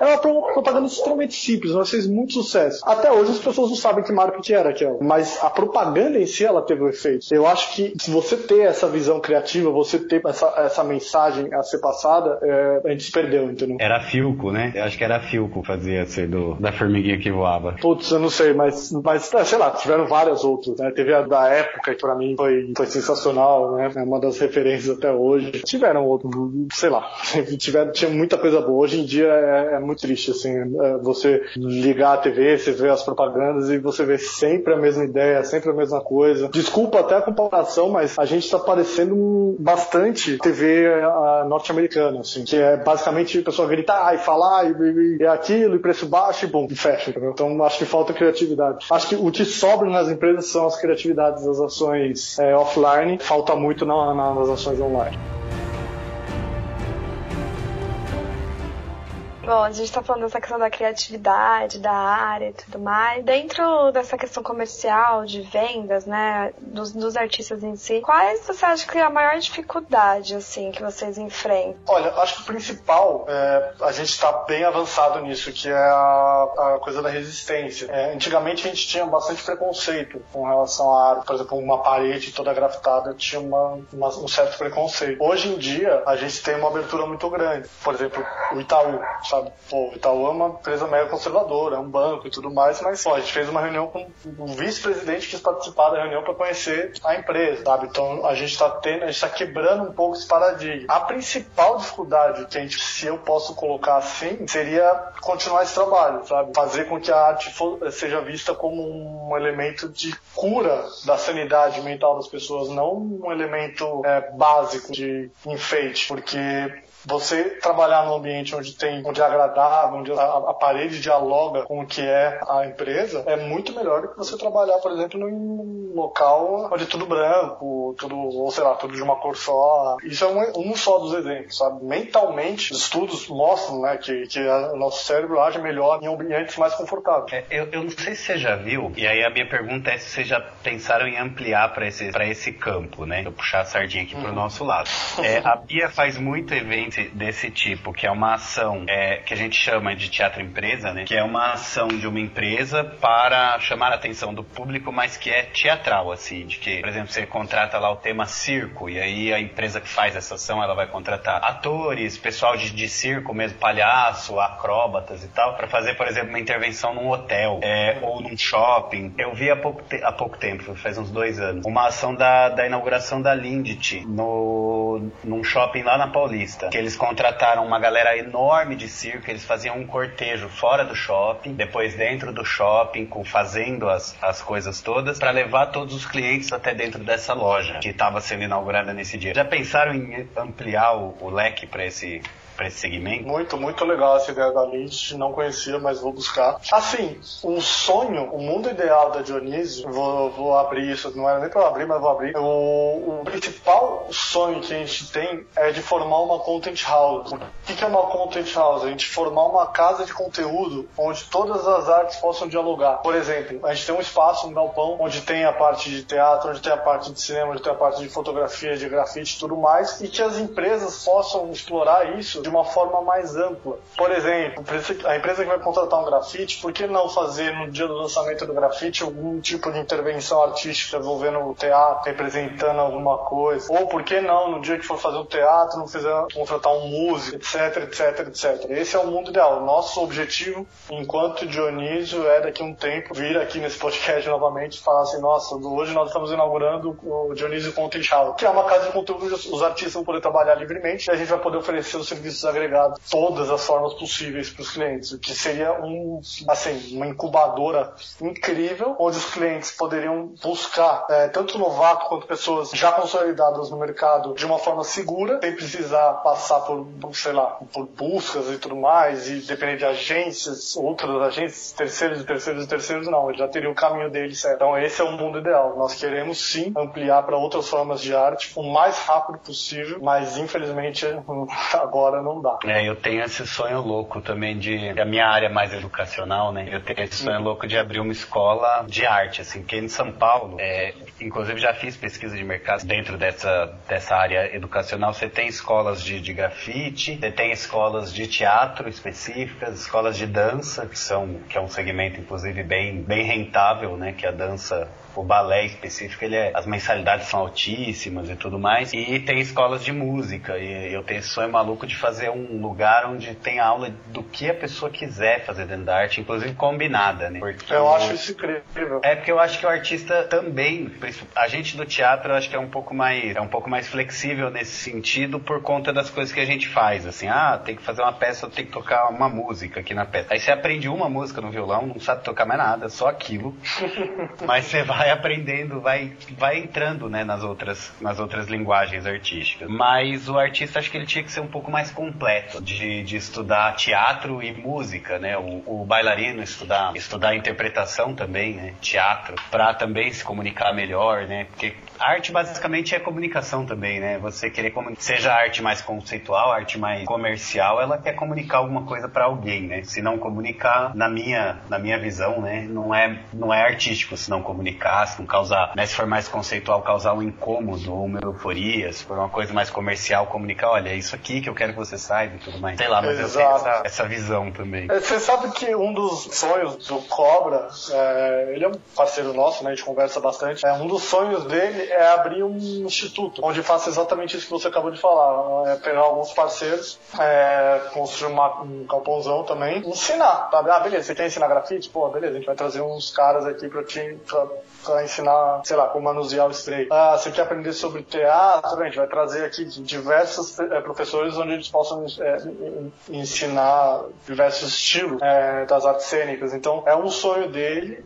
Era uma propaganda extremamente simples, mas fez muito sucesso. Até hoje as pessoas não sabem que que era aquela, mas a propaganda em si ela teve um efeito. Eu acho que se você ter essa visão criativa, você ter essa, essa mensagem a ser passada, é, a gente se perdeu, entendeu? Era Filco, né? Eu acho que era Filco fazia ser do, da formiguinha que voava. Putz, eu não sei, mas, mas é, sei lá, tiveram várias outras, né? Teve a da época que pra mim foi, foi sensacional, né? É uma das referências até hoje. Tiveram outros, sei lá, <laughs> tiveram, tinha muita coisa boa. Hoje em dia é, é muito triste, assim, é, você ligar a TV, você vê as propagandas e você vê sempre a mesma ideia, sempre a mesma coisa. Desculpa até a comparação, mas a gente tá parecendo bastante TV norte-americana, assim, que é basicamente a pessoa gritar e falar e, e, e aquilo, e preço baixo e bom, e fecha, entendeu? Então acho que falta criatividade. Acho que o que sobra nas empresas são as criatividades das ações é, offline, falta muito na, na, nas ações online. Bom, a gente está falando dessa questão da criatividade, da área e tudo mais. Dentro dessa questão comercial, de vendas, né, dos, dos artistas em si, quais você acha que é a maior dificuldade, assim, que vocês enfrentam? Olha, acho que o principal, é, a gente está bem avançado nisso, que é a, a coisa da resistência. É, antigamente a gente tinha bastante preconceito com relação à arte. Por exemplo, uma parede toda grafitada tinha uma, uma, um certo preconceito. Hoje em dia, a gente tem uma abertura muito grande. Por exemplo, o Itaú, sabe? Sabe? Pô, o Itaú é uma empresa mega conservadora, é um banco e tudo mais, mas pô, a gente fez uma reunião com o vice-presidente que participar da reunião para conhecer a empresa, sabe? Então a gente está tendo, a gente está quebrando um pouco esse paradigma. A principal dificuldade que a gente, se eu posso colocar assim, seria continuar esse trabalho, sabe? Fazer com que a arte for, seja vista como um elemento de cura da sanidade mental das pessoas, não um elemento é, básico de enfeite, porque você trabalhar num ambiente onde tem, onde é agradável, onde a, a, parede dialoga com o que é a empresa, é muito melhor do que você trabalhar, por exemplo, num local onde é tudo branco, tudo, ou sei lá, tudo de uma cor só. Isso é um, um só dos exemplos, sabe? Mentalmente, estudos mostram, né, que, que a, o nosso cérebro age melhor em ambientes mais confortáveis. É, eu, eu não sei se você já viu, e aí a minha pergunta é se vocês já pensaram em ampliar para esse, esse campo, né? Eu puxar a sardinha aqui uhum. pro nosso lado. É, a Bia faz muito evento desse, desse tipo, que é uma ação é, que a gente chama de teatro empresa, né? Que é uma ação de uma empresa para chamar a atenção do público, mas que é teatral, assim, de que, por exemplo, você contrata lá o tema circo, e aí a empresa que faz essa ação, ela vai contratar atores, pessoal de, de circo mesmo, palhaço, acróbatas e tal, para fazer, por exemplo, uma intervenção num hotel é, ou num shopping. Eu vi há pouco, há pouco tempo, faz uns dois anos, uma ação da, da inauguração da Lindt no, num shopping lá na Paulista, que eles contrataram uma galera enorme de circo, eles faziam um cortejo fora do shopping, depois dentro do shopping, com, fazendo as, as coisas todas, para levar todos os clientes até dentro dessa loja que estava sendo inaugurada nesse dia. Já pensaram em ampliar o, o leque para esse para esse segmento? Muito, muito legal essa ideia da Lynch, não conhecia, mas vou buscar. Assim, o sonho, o mundo ideal da Dionísio, vou, vou abrir isso, não era nem para abrir, mas vou abrir. O, o, principal sonho que a gente tem é de formar uma content house. O que é uma content house? A gente formar uma casa de conteúdo onde todas as artes possam dialogar. Por exemplo, a gente tem um espaço, um galpão, onde tem a parte de teatro, onde tem a parte de cinema, onde tem a parte de fotografia, de grafite e tudo mais, e que as empresas possam explorar isso de uma forma mais ampla. Por exemplo, a empresa que vai contratar um grafite, por que não fazer no dia do lançamento do grafite algum tipo de intervenção artística envolvendo o teatro, representando alguma coisa? Ou por que não, no dia que for fazer o teatro, não fizer contratar um músico, etc, etc, etc. Esse é o mundo ideal. Nosso objetivo, enquanto Dionísio, é daqui a um tempo vir aqui nesse podcast novamente e falar assim, nossa, hoje nós estamos inaugurando o Dionísio House, que é uma casa de conteúdo onde os artistas vão poder trabalhar livremente e a gente vai poder oferecer os serviços agregados todas as formas possíveis para os clientes, o que seria um, assim, uma incubadora incrível, onde os clientes poderiam buscar é, tanto novato quanto pessoas já consolidadas no mercado de uma forma segura, sem precisar passar por, sei lá, por buscas e tudo mais, e depender de agências, outras agências, terceiros e terceiros e terceiros, não, já teria o caminho dele certo. Então esse é o mundo ideal. Nós queremos sim ampliar para outras formas de arte o mais rápido possível, mas infelizmente <laughs> agora não dá. É, eu tenho esse sonho louco também de. A minha área mais educacional, né? Eu tenho esse sonho louco de abrir uma escola de arte, assim, porque em São Paulo, é, inclusive já fiz pesquisa de mercado dentro dessa, dessa área educacional. Você tem escolas de, de grafite, você tem escolas de teatro específicas, escolas de dança, que, são, que é um segmento, inclusive, bem, bem rentável, né? Que a dança o balé específico, ele é, as mensalidades são altíssimas e tudo mais. E tem escolas de música. E eu tenho esse sonho maluco de fazer um lugar onde tem aula do que a pessoa quiser fazer dentro da arte, inclusive combinada, né? Porque eu acho isso incrível. É porque eu acho que o artista também, a gente do teatro, eu acho que é um pouco mais, é um pouco mais flexível nesse sentido por conta das coisas que a gente faz. Assim, ah, tem que fazer uma peça, tem que tocar uma música aqui na peça. Aí você aprende uma música no violão, não sabe tocar mais nada, só aquilo. <laughs> Mas você vai aprendendo, vai, vai entrando, né, nas outras, nas outras linguagens artísticas. Mas o artista acho que ele tinha que ser um pouco mais completo, de, de estudar teatro e música, né? O, o bailarino estudar, estudar interpretação também, né? Teatro, para também se comunicar melhor, né? Porque arte basicamente é comunicação também, né? Você querer comunicar, seja arte mais conceitual, arte mais comercial, ela quer comunicar alguma coisa para alguém, né? Se não comunicar, na minha, na minha visão, né, não é, não é artístico se não comunicar, causar, né, se for mais conceitual, causar um incômodo ou uma euforia, se for uma coisa mais comercial, comunicar, olha, é isso aqui que eu quero que você saiba e tudo mais. Sei lá, mas Exato. eu tenho essa, essa visão também. É, você sabe que um dos sonhos do Cobra, é, ele é um parceiro nosso, né? A gente conversa bastante. É, um dos sonhos dele é abrir um instituto, onde faça exatamente isso que você acabou de falar. É pegar alguns parceiros, é, construir uma, um galpãozão também, ensinar, sabe? Ah, beleza, você quer ensinar grafite? Pô, beleza, a gente vai trazer uns caras aqui pra te pra, ensinar, sei lá, como manusear o spray. Ah, você quer aprender sobre teatro? A gente vai trazer aqui diversos é, professores onde eles possam é, ensinar diversos estilos é, das artes cênicas. Então, é um sonho dele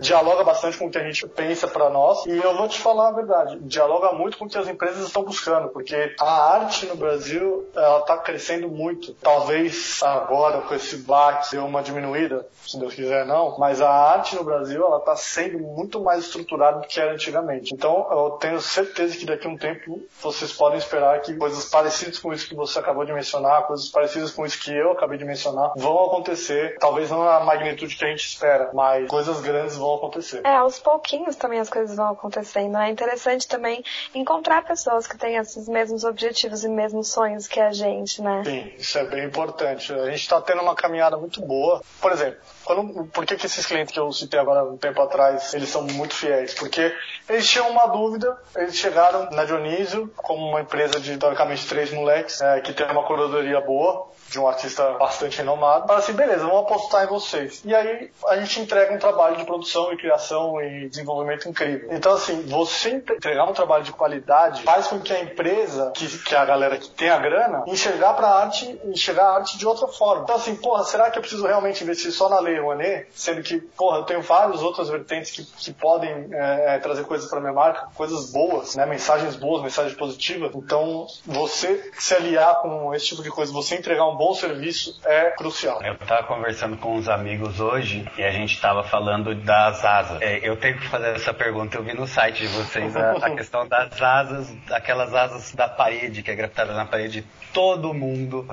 dialoga bastante com o que a gente pensa para nós. E eu vou te falar a verdade, dialoga muito com o que as empresas estão buscando, porque a arte no Brasil ela está crescendo muito. Talvez agora com esse baque deu uma diminuída, se Deus quiser não, mas a arte no Brasil ela está sendo muito muito mais estruturado do que era antigamente. Então, eu tenho certeza que daqui a um tempo vocês podem esperar que coisas parecidas com isso que você acabou de mencionar, coisas parecidas com isso que eu acabei de mencionar, vão acontecer. Talvez não na magnitude que a gente espera, mas coisas grandes vão acontecer. É, aos pouquinhos também as coisas vão acontecendo. É interessante também encontrar pessoas que têm esses mesmos objetivos e mesmos sonhos que a gente, né? Sim, isso é bem importante. A gente está tendo uma caminhada muito boa. Por exemplo, quando, por que, que esses clientes que eu citei agora um tempo atrás, eles são muito fiéis? Porque eles tinham uma dúvida, eles chegaram na Dionísio como uma empresa de, teoricamente, três moleques, é, que tem uma curadoria boa, de um artista bastante renomado. Fala assim, beleza, vamos apostar em vocês. E aí a gente entrega um trabalho de produção e criação e desenvolvimento incrível. Então, assim, você entregar um trabalho de qualidade faz com que a empresa, que, que a galera que tem a grana, enxergar pra arte, enxergar a arte de outra forma. Então, assim, porra, será que eu preciso realmente investir só na Lei Rouanet? Sendo que, porra, eu tenho várias outras vertentes que, que podem é, é, trazer coisas pra minha marca, coisas boas, né? Mensagens boas, mensagens positivas. Então, você se aliar com esse tipo de coisa, você entregar um bom serviço é crucial. Eu estava conversando com uns amigos hoje e a gente estava falando das asas. É, eu tenho que fazer essa pergunta, eu vi no site de vocês a, a <laughs> questão das asas, aquelas asas da parede, que é grafitada na parede. Todo mundo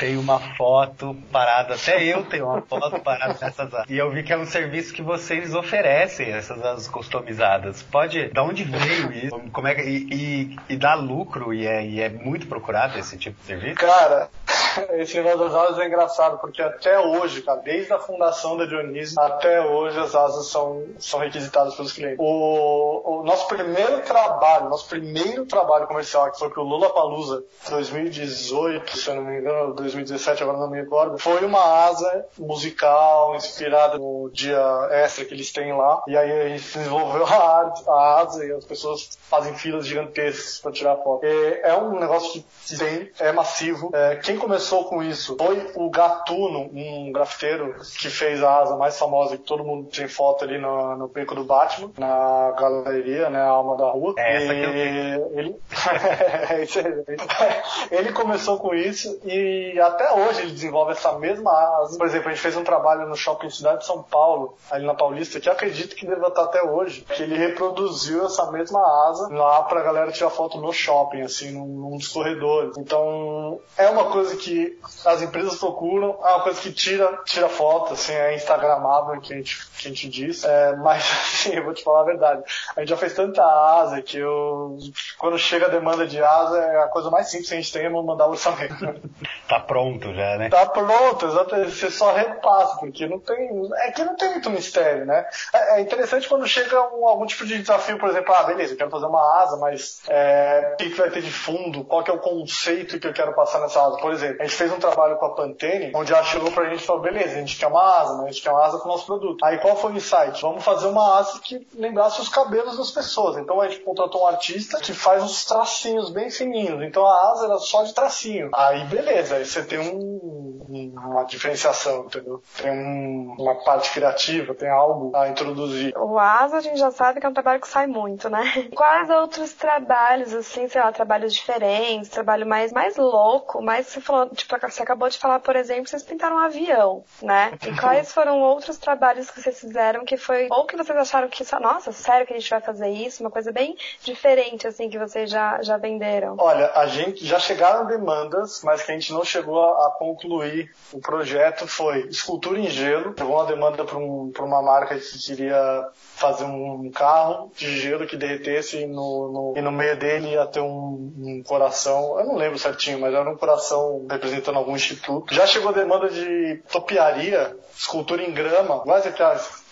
tem uma foto parada, até eu tenho uma foto parada nessas asas. E eu vi que é um serviço que vocês oferecem, essas asas customizadas. Pode, da onde veio isso? Como é que, e, e, e dá lucro e é, e é muito procurado esse tipo de serviço? Cara, esse negócio das asas é engraçado, porque até hoje, cara, desde a fundação da Dionísio, até hoje as asas são, são requisitadas pelos clientes. O, o nosso primeiro trabalho, nosso primeiro trabalho comercial, que foi pro Lula Palusa 2018, se eu não me engano, 2017, agora não me recordo, foi uma asa musical inspirada no dia extra que eles têm lá. E aí a gente desenvolveu a, a asa e as pessoas fazem filas gigantescas para tirar foto. É, é um negócio que tem, é massivo. É, quem começou com isso foi o Gatuno, um grafiteiro que fez a asa mais famosa que todo mundo tem foto ali no, no pico do Batman, na galeria, né, a alma da rua. É essa e que ele, <laughs> ele começou com isso e até hoje ele desenvolve essa mesma asa. Por exemplo, a gente fez um trabalho no Shopping Cidade de São Paulo, ali na Paulista, que eu acredito que deva estar até hoje, que ele reproduziu essa mesma asa lá pra galera tirar foto no shopping, assim, num, num dos corredores. Então, é uma coisa que as empresas procuram, é uma coisa que tira, tira foto, assim, é instagramável, que a gente, que a gente diz. É, mas, <laughs> assim, eu vou te falar a verdade. A gente já fez tanta asa que eu, quando chega a demanda de asa, é a coisa mais simples que a gente tem é mandar o orçamento. <laughs> Tá pronto já, né? Tá pronto, exatamente. Você só repassa, porque não tem. É que não tem muito mistério, né? É, é interessante quando chega um, algum tipo de desafio, por exemplo, ah, beleza, eu quero fazer uma asa, mas é, o que, vai ter de fundo? Qual que é o conceito que eu quero passar nessa asa? Por exemplo, a gente fez um trabalho com a Pantene, onde ela chegou pra gente e falou, beleza, a gente quer uma asa, mas a gente quer uma asa com o nosso produto. Aí qual foi o insight? Vamos fazer uma asa que lembrasse os cabelos das pessoas. Então a gente contratou um artista que faz uns tracinhos bem fininhos. Então a asa era só de tracinho. Aí beleza, aí você tem um, uma diferenciação, entendeu? Tem um, uma parte criativa, tem algo a introduzir. O ASA a gente já sabe que é um trabalho que sai muito, né? <laughs> Quais outros trabalhos, assim, sei lá, trabalhos diferentes, trabalho mais, mais louco, mais você falou, tipo, você acabou de falar, por exemplo, vocês pintaram um avião, né? E quais foram outros trabalhos que vocês fizeram que foi, ou que vocês acharam que, nossa, sério que a gente vai fazer isso? Uma coisa bem diferente, assim, que vocês já, já venderam? Olha, a gente já chegaram demandas, mas que a gente não chegou a, a concluir o projeto foi escultura em gelo. Chegou uma demanda para um, uma marca que queria fazer um carro de gelo que derretesse e no, no, e no meio dele ia ter um, um, coração, eu não lembro certinho, mas era um coração representando algum instituto. Já chegou demanda de topiaria, escultura em grama, quase que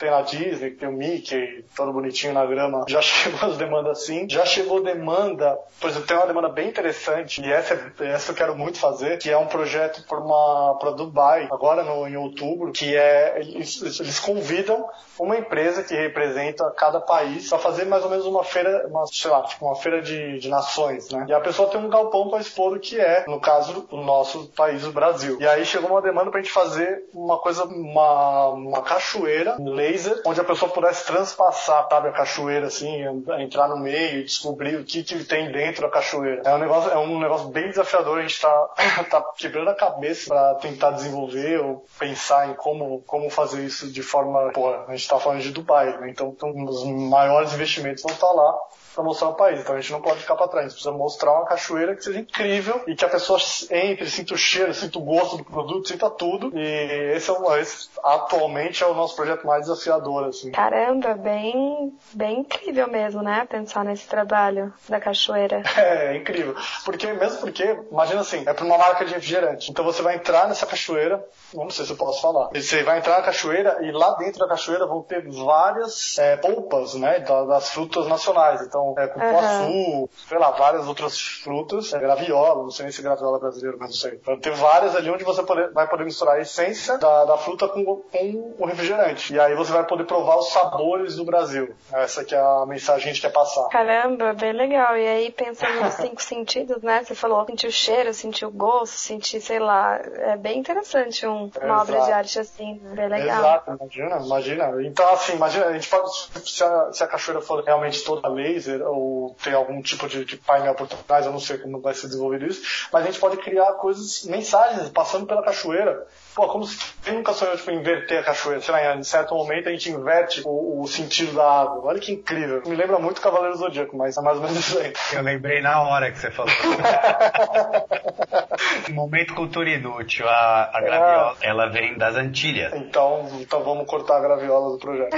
tem na Disney, tem o Mickey, todo bonitinho na grama. <laughs> Já chegou as demandas assim. Já chegou demanda, por exemplo, tem uma demanda bem interessante, e essa, essa eu quero muito fazer, que é um projeto para uma para Dubai, agora no, em outubro, que é eles, eles convidam uma empresa que representa cada país para fazer mais ou menos uma feira, uma, sei lá, tipo uma feira de, de nações, né? E a pessoa tem um galpão para expor o que é, no caso, o nosso país, o Brasil. E aí chegou uma demanda pra gente fazer uma coisa, uma, uma cachoeira, lei laser, onde a pessoa pudesse transpassar, sabe, a cachoeira, assim, entrar no meio e descobrir o que, que tem dentro da cachoeira. É um negócio, é um negócio bem desafiador, a gente tá, <coughs> tá quebrando a cabeça para tentar desenvolver ou pensar em como, como fazer isso de forma, pô, a gente tá falando de Dubai, né? Então, então os maiores investimentos vão estar lá para mostrar o país. Então a gente não pode ficar para trás. A gente precisa mostrar uma cachoeira que seja incrível e que a pessoa entre, sinta o cheiro, sinta o gosto do produto, sinta tudo. E esse, é um, esse atualmente é o nosso projeto mais desafiador. Assim. Caramba, bem, bem incrível mesmo, né? Pensar nesse trabalho da cachoeira. <laughs> É, é incrível. Porque, mesmo porque, imagina assim, é para uma marca de refrigerante. Então você vai entrar nessa cachoeira, não sei se eu posso falar. Você vai entrar na cachoeira e lá dentro da cachoeira vão ter várias é, polpas, né, das frutas nacionais. Então, é, cupuaçu, uhum. sei lá, várias outras frutas, é, graviola, não sei nem se é graviola é brasileiro, mas não sei. Então, tem várias ali onde você poder, vai poder misturar a essência da, da fruta com, com o refrigerante. E aí você vai poder provar os sabores do Brasil. Essa que é a mensagem que a gente quer passar. Caramba, bem legal. E aí, pensando nos cinco sentidos, né, você falou sentir o cheiro, sentir o gosto, sentir, sei lá, é bem interessante um uma Exato. obra de arte assim, bem legal. Exato, imagina, imagina. Então, assim, imagina, a gente pode, se a, se a cachoeira for realmente toda laser, ou tem algum tipo de, de painel por trás, eu não sei como vai ser desenvolvido isso, mas a gente pode criar coisas, mensagens, passando pela cachoeira, Pô, como se quem nunca sonhou tipo, inverter a cachoeira? Sei lá, em certo momento a gente inverte o, o sentido da água. Olha que incrível. Me lembra muito Cavaleiro Zodíaco, mas é mais ou menos isso aí. Eu lembrei na hora que você falou. <laughs> momento cultura inútil. A, a graviola, é. ela vem das Antilhas. Então, então vamos cortar a graviola do projeto.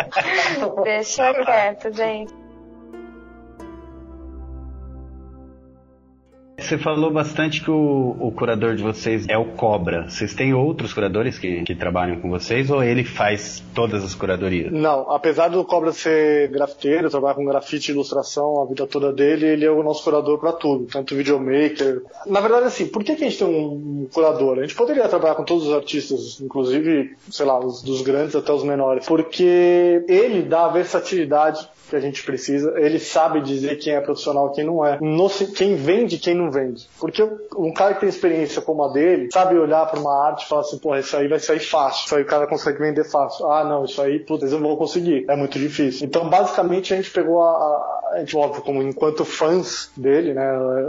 <laughs> Deixa quieto, gente. Você falou bastante que o, o, curador de vocês é o Cobra. Vocês têm outros curadores que, que trabalham com vocês ou ele faz todas as curadorias? Não, apesar do Cobra ser grafiteiro, trabalhar com grafite e ilustração a vida toda dele, ele é o nosso curador para tudo, tanto videomaker. Na verdade, assim, por que, que a gente tem um curador? A gente poderia trabalhar com todos os artistas, inclusive, sei lá, os, dos grandes até os menores, porque ele dá versatilidade que a gente precisa. Ele sabe dizer quem é profissional e quem não é. No, quem vende quem não vende. Porque um cara que tem experiência como a dele sabe olhar para uma arte e falar assim, porra, isso aí vai sair fácil. Isso aí o cara consegue vender fácil. Ah, não, isso aí, putz, não vão conseguir. É muito difícil. Então, basicamente, a gente pegou a, a, óbvio, como enquanto fãs dele, né?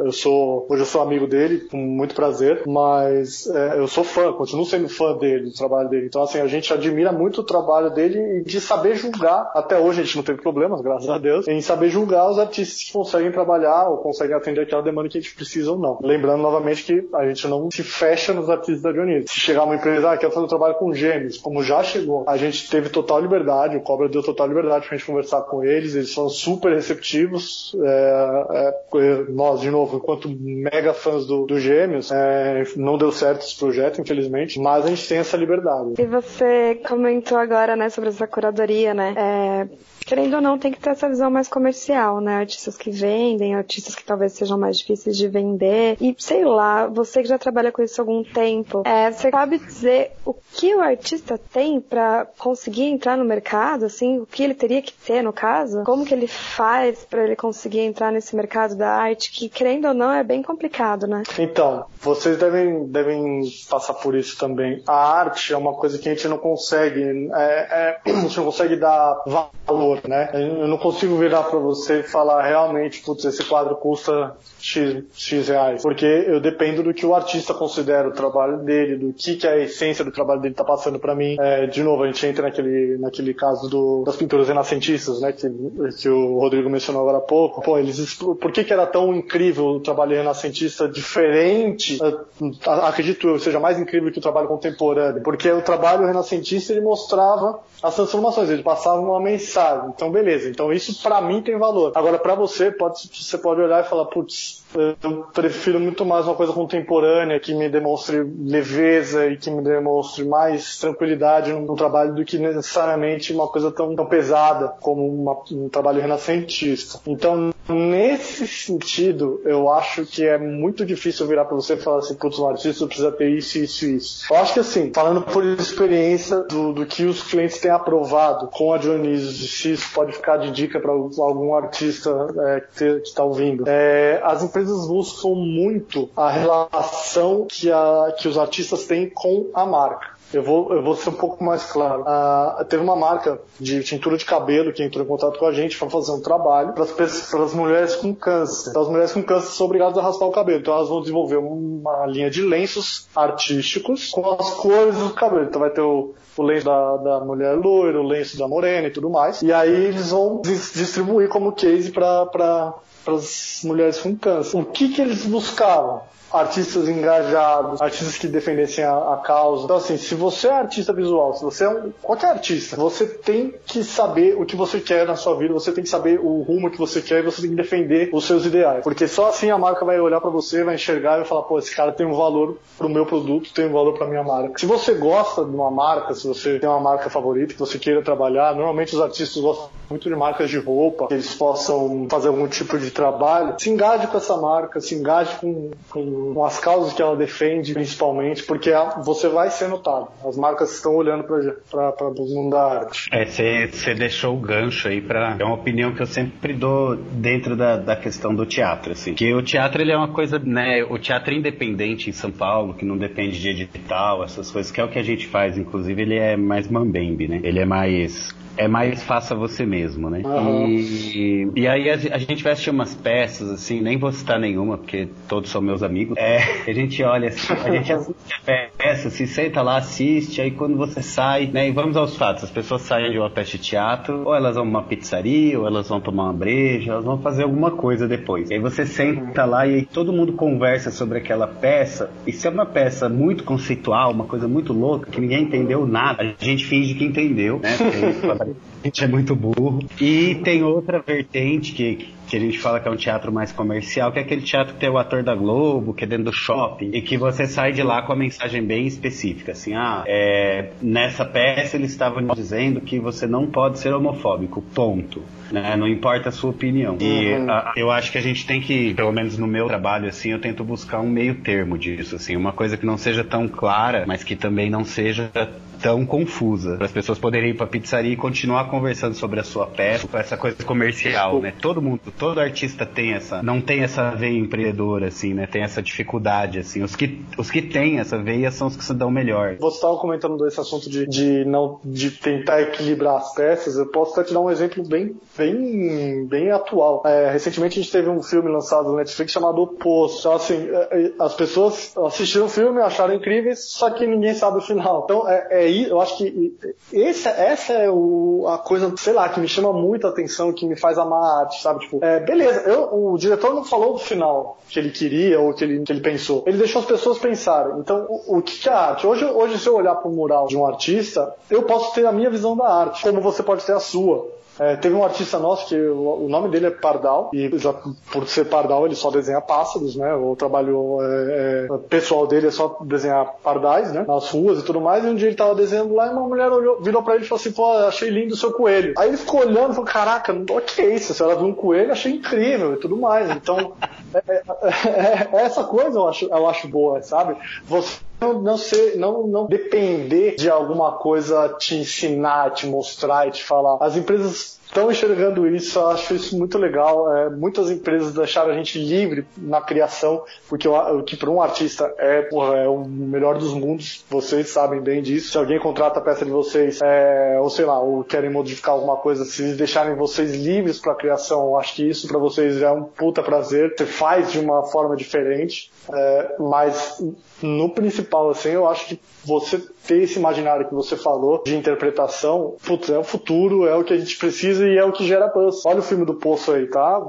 Eu sou, hoje eu sou amigo dele, com muito prazer, mas é, eu sou fã, continuo sendo fã dele, do trabalho dele. Então, assim, a gente admira muito o trabalho dele e de saber julgar. Até hoje a gente não teve problemas, graças a Deus, em saber julgar os artistas que conseguem trabalhar ou conseguem atender aquela demanda que a gente precisa ou não. Lembrando novamente que a gente não se fecha nos artistas da Dionísio. Se chegar uma empresa, ah, quer fazer um trabalho com gêmeos, como já chegou, a gente teve total liberdade, o Cobra deu total liberdade pra gente conversar com eles, eles foram super receptivos. É, é, nós, de novo, enquanto mega fãs do, do Gêmeos, é, não deu certo esse projeto, infelizmente, mas a gente tem essa liberdade. E você comentou agora, né, sobre essa curadoria, né? É, querendo ou não, tem que ter essa visão mais comercial, né? Artistas que vendem, artistas que talvez sejam mais difíceis de vender. E sei lá, você que já trabalha com isso há algum tempo, é, você sabe dizer o que o artista tem para conseguir entrar no mercado, assim, o que ele teria que ter no caso? Como que ele faz para ele conseguir entrar nesse mercado da arte, que querendo ou não é bem complicado, né? Então, vocês devem, devem passar por isso também. A arte é uma coisa que a gente não consegue, é, é, <clears throat> a gente não consegue dar valor né? Eu não consigo virar para você e falar realmente, putz, esse quadro custa X, X reais, porque eu dependo do que o artista considera o trabalho dele, do que, que a essência do trabalho dele tá passando para mim. É, de novo, a gente entra naquele, naquele caso do, das pinturas renascentistas, né, que, que o Rodrigo mencionou agora há pouco. Pô, eles, por que que era tão incrível o trabalho renascentista diferente, acredito eu, seja mais incrível que o trabalho contemporâneo? Porque o trabalho renascentista ele mostrava as transformações, ele passava uma mensagem. Então, beleza. Então, isso para mim tem valor. Agora, para você, pode, você pode olhar e falar, putz, eu prefiro muito mais uma coisa contemporânea que me demonstre leveza e que me demonstre mais tranquilidade no, trabalho do que necessariamente uma coisa tão, tão pesada como uma, um trabalho renascentista. Então, nesse sentido, eu acho que é muito difícil virar para você e falar assim, putz, um artista precisa ter isso, isso, isso. Eu acho que assim, falando por experiência do, do que os clientes têm aprovado com a Dionísio, isso pode ficar de dica para algum artista é, que está ouvindo. É, as empresas empresas buscam muito a relação que, a, que os artistas têm com a marca. Eu vou, eu vou ser um pouco mais claro. Ah, teve uma marca de tintura de cabelo que entrou em contato com a gente para fazer um trabalho para as mulheres com câncer. Então, as mulheres com câncer são obrigadas a raspar o cabelo. Então, elas vão desenvolver uma linha de lenços artísticos com as cores do cabelo. Então, vai ter o, o lenço da, da mulher loira, o lenço da morena e tudo mais. E aí, eles vão distribuir como case para as mulheres com câncer. O que, que eles buscavam? artistas engajados, artistas que defendessem a, a, causa. Então, assim, se você é artista visual, se você é um, qualquer artista, você tem que saber o que você quer na sua vida, você tem que saber o rumo que você quer e você tem que defender os seus ideais. Porque só assim a marca vai olhar para você, vai enxergar e vai falar, pô, esse cara tem um valor pro meu produto, tem um valor pra minha marca. Se você gosta de uma marca, se você tem uma marca favorita que você queira trabalhar, normalmente os artistas gostam muito de marcas de roupa, que eles possam fazer algum tipo de trabalho, se engaje com essa marca, se engaje com, com com as causas que ela defende, principalmente, porque você vai ser notado. As marcas estão olhando para o mundo da arte. É, você deixou o gancho aí para é uma opinião que eu sempre dou dentro da, da questão do teatro, assim. Que o teatro ele é uma coisa, né? O teatro independente em São Paulo, que não depende de edital, essas coisas, que é o que a gente faz, inclusive, ele é mais mambembe, né? Ele é mais é mais faça você mesmo, né? Uhum. E, e aí a, a, gente vai assistir umas peças, assim, nem vou citar nenhuma, porque todos são meus amigos. É, a gente olha assim, a gente <laughs> assiste a peça, se senta lá, assiste, aí quando você sai, né? E vamos aos fatos, as pessoas saem de uma peça de teatro, ou elas vão uma pizzaria, ou elas vão tomar uma breja, elas vão fazer alguma coisa depois. E aí você senta lá e aí todo mundo conversa sobre aquela peça, e se é uma peça muito conceitual, uma coisa muito louca, que ninguém entendeu nada, a gente finge que entendeu, né? <laughs> a gente é muito burro. E tem outra vertente que, que a gente fala que é um teatro mais comercial, que é aquele teatro que tem o ator da Globo, que é dentro do shopping, e que você sai de lá com a mensagem bem específica, assim, ah, é, nessa peça eles estavam dizendo que você não pode ser homofóbico, ponto. Né? Não importa a sua opinião. E uhum. a, eu acho que a gente tem que, pelo menos no meu trabalho, assim, eu tento buscar um meio termo disso, assim, uma coisa que não seja tão clara, mas que também não seja tão confusa. Para as pessoas poderem ir para pizzaria e continuar conversando sobre a sua peça, essa coisa comercial, né? Todo mundo, todo artista tem essa, não tem essa veia empreendedora, assim, né? Tem essa dificuldade, assim. Os que, os que têm essa veia são os que se dão melhor. Você estava comentando desse assunto de, de não, de tentar equilibrar as peças. Eu posso até te dar um exemplo bem, bem, bem atual. É, recentemente a gente teve um filme lançado no Netflix chamado O Poço. Então, assim, é, é, as pessoas assistiram o filme, acharam incríveis, só que ninguém sabe o final. Então, é, é eu acho que esse, essa é o, a coisa, sei lá, que me chama muito a atenção, que me faz amar a arte, sabe? Tipo, é, beleza, eu, o diretor não falou do final que ele queria ou que ele, que ele pensou. Ele deixou as pessoas pensarem. Então, o, o que é arte? Hoje, hoje, se eu olhar para o mural de um artista, eu posso ter a minha visão da arte, como você pode ter a sua. É, teve um artista nosso que o, nome dele é Pardal, e já, por ser Pardal ele só desenha pássaros, né? O trabalho é, é, pessoal dele é só desenhar pardais, né? Nas ruas e tudo mais. E um dia ele tava desenhando lá e uma mulher olhou, virou pra ele e falou assim: pô, achei lindo o seu coelho. Aí ele ficou olhando e falou: caraca, o que é isso? Se ela viu um coelho, achei incrível e tudo mais. Então, <laughs> é, é, é essa coisa eu acho, eu acho boa, sabe? Você não, não, ser, não, não depender de alguma coisa te ensinar, te mostrar e te falar. As empresas estão enxergando isso, eu acho isso muito legal. É, muitas empresas deixaram a gente livre na criação, porque o que para um artista é, porra, é o melhor dos mundos, vocês sabem bem disso. Se alguém contrata a peça de vocês, é, ou sei lá, ou querem modificar alguma coisa, se deixarem vocês livres para a criação, eu acho que isso para vocês é um puta prazer. Você faz de uma forma diferente, é, mas no principal, assim, eu acho que você ter esse imaginário que você falou de interpretação, putz, é o futuro, é o que a gente precisa e é o que gera buzz. Olha o filme do Poço aí, tá?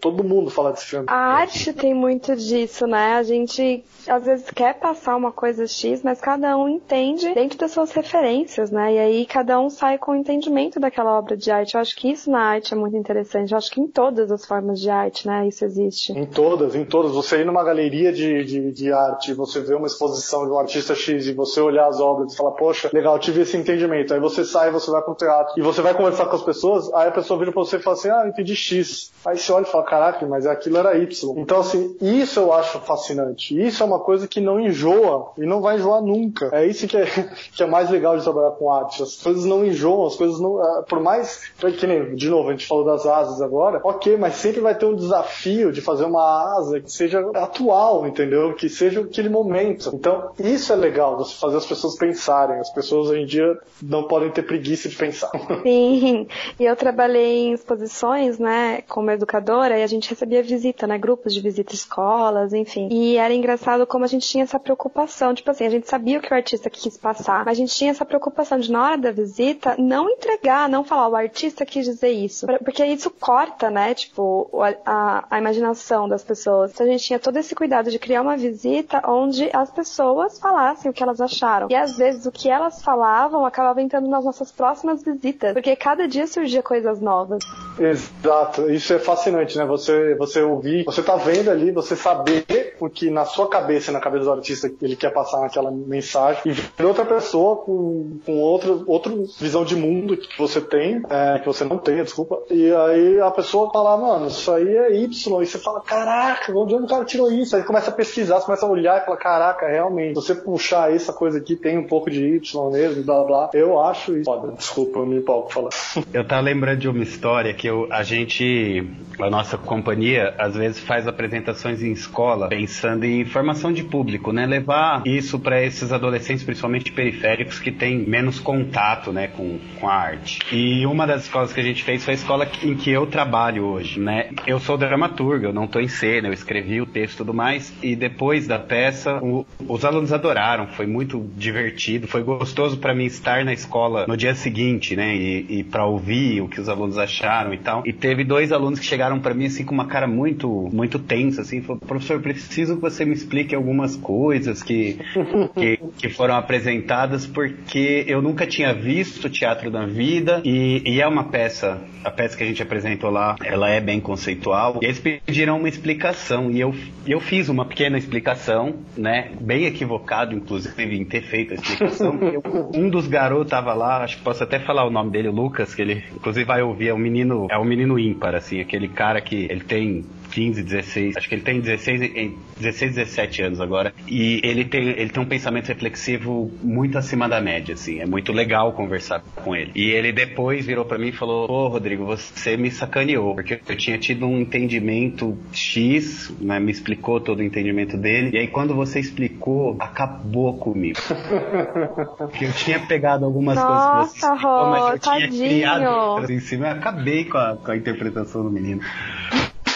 Todo mundo fala desse filme. A arte tem muito disso, né? A gente às vezes quer passar uma coisa X, mas cada um entende dentro das suas referências, né? E aí cada um sai com o entendimento daquela obra de arte. Eu acho que isso na arte é muito interessante. Eu acho que em todas as formas de arte, né? Isso existe. Em todas, em todas. Você ir numa galeria de, de, de arte, você vê uma exposição um artista X e você olhar as obras e falar, poxa, legal, tive esse entendimento. Aí você sai, você vai pro teatro e você vai conversar com as pessoas, aí a pessoa vira pra você e fala assim, ah, eu entendi X. Aí você olha e fala, caraca, mas aquilo era Y. Então, assim, isso eu acho fascinante. Isso é uma coisa que não enjoa e não vai enjoar nunca. É isso que é, <laughs> que é mais legal de trabalhar com arte. As coisas não enjoam, as coisas não. ah, Por mais. Que nem, de novo, a gente falou das asas agora, ok, mas sempre vai ter um desafio de fazer uma asa que seja atual, entendeu? Que seja aquele momento. Então, isso é legal, você fazer as pessoas pensarem. As pessoas hoje em dia não podem ter preguiça de pensar. Sim, e eu trabalhei em exposições, né, como educadora, e a gente recebia visita, né, grupos de visita escolas, enfim. E era engraçado como a gente tinha essa preocupação, tipo assim, a gente sabia o que o artista quis passar, mas a gente tinha essa preocupação de, na hora da visita, não entregar, não falar, o artista quis dizer isso. Porque isso corta, né, tipo, a, a imaginação das pessoas. Então a gente tinha todo esse cuidado de criar uma visita onde as pessoas falassem o que elas acharam. E às vezes o que elas falavam acabava entrando nas nossas próximas visitas, porque cada dia surgia coisas novas. Exato, isso é fascinante, né? Você, você ouvir, você tá vendo ali, você saber o que na sua cabeça e na cabeça do artista ele quer passar naquela mensagem e ver outra pessoa com, com outra, outra visão de mundo que você tem, é, que você não tem, desculpa, e aí a pessoa fala, mano, isso aí é Y, e você fala, caraca, onde o cara tirou isso? Aí começa a pesquisar, você começa a olhar e fala, caraca, realmente, você puxar essa coisa aqui, tem um pouco de Y mesmo, blá blá, eu acho isso. Foda, desculpa, eu me empolgo falando. Eu tava lembrando de uma história que eu, a gente, a nossa companhia, às vezes faz apresentações em escola pensando em formação de público, né? Levar isso para esses adolescentes, principalmente periféricos, que têm menos contato, né, com, com a arte. E uma das escolas que a gente fez foi a escola em que eu trabalho hoje, né? Eu sou dramaturgo, eu não tô em cena, eu escrevi o texto e tudo mais, e depois da peça, o- os alunos adoraram, foi muito divertido, foi gostoso para mim estar na escola no dia seguinte, né, e, e para ouvir o que os alunos acharam e tal. E teve dois alunos que chegaram para mim assim com uma cara muito muito tensa, assim, falou, professor, preciso que você me explique algumas coisas que <laughs> que, que foram apresentadas porque eu nunca tinha visto teatro na vida e, e é uma peça, a peça que a gente apresentou lá, ela é bem conceitual. E eles pediram uma explicação e eu, eu fiz uma pequena explicação, né, bem equivocado inclusive em ter feito a explicação. <laughs> Eu- um dos garotos tava lá, acho que posso até falar o nome dele, o Lucas, que ele inclusive vai ouvir, é um menino, é um menino ímpar assim, aquele cara que ele tem 15, 16, acho que ele tem 16, e- 16, 17 anos agora. E ele tem, ele tem um pensamento reflexivo muito acima da média, assim. É muito legal conversar com ele. E ele depois virou pra mim e falou: Pô, Rodrigo, você me sacaneou. Porque eu tinha tido um entendimento X, né? Me explicou todo o entendimento dele. E aí quando você explicou, acabou comigo. <laughs> Porque eu tinha pegado algumas coisas que você Nossa, explicou, mas eu Rô, tinha tadinho. criado em cima. Eu acabei com a, com a interpretação do menino.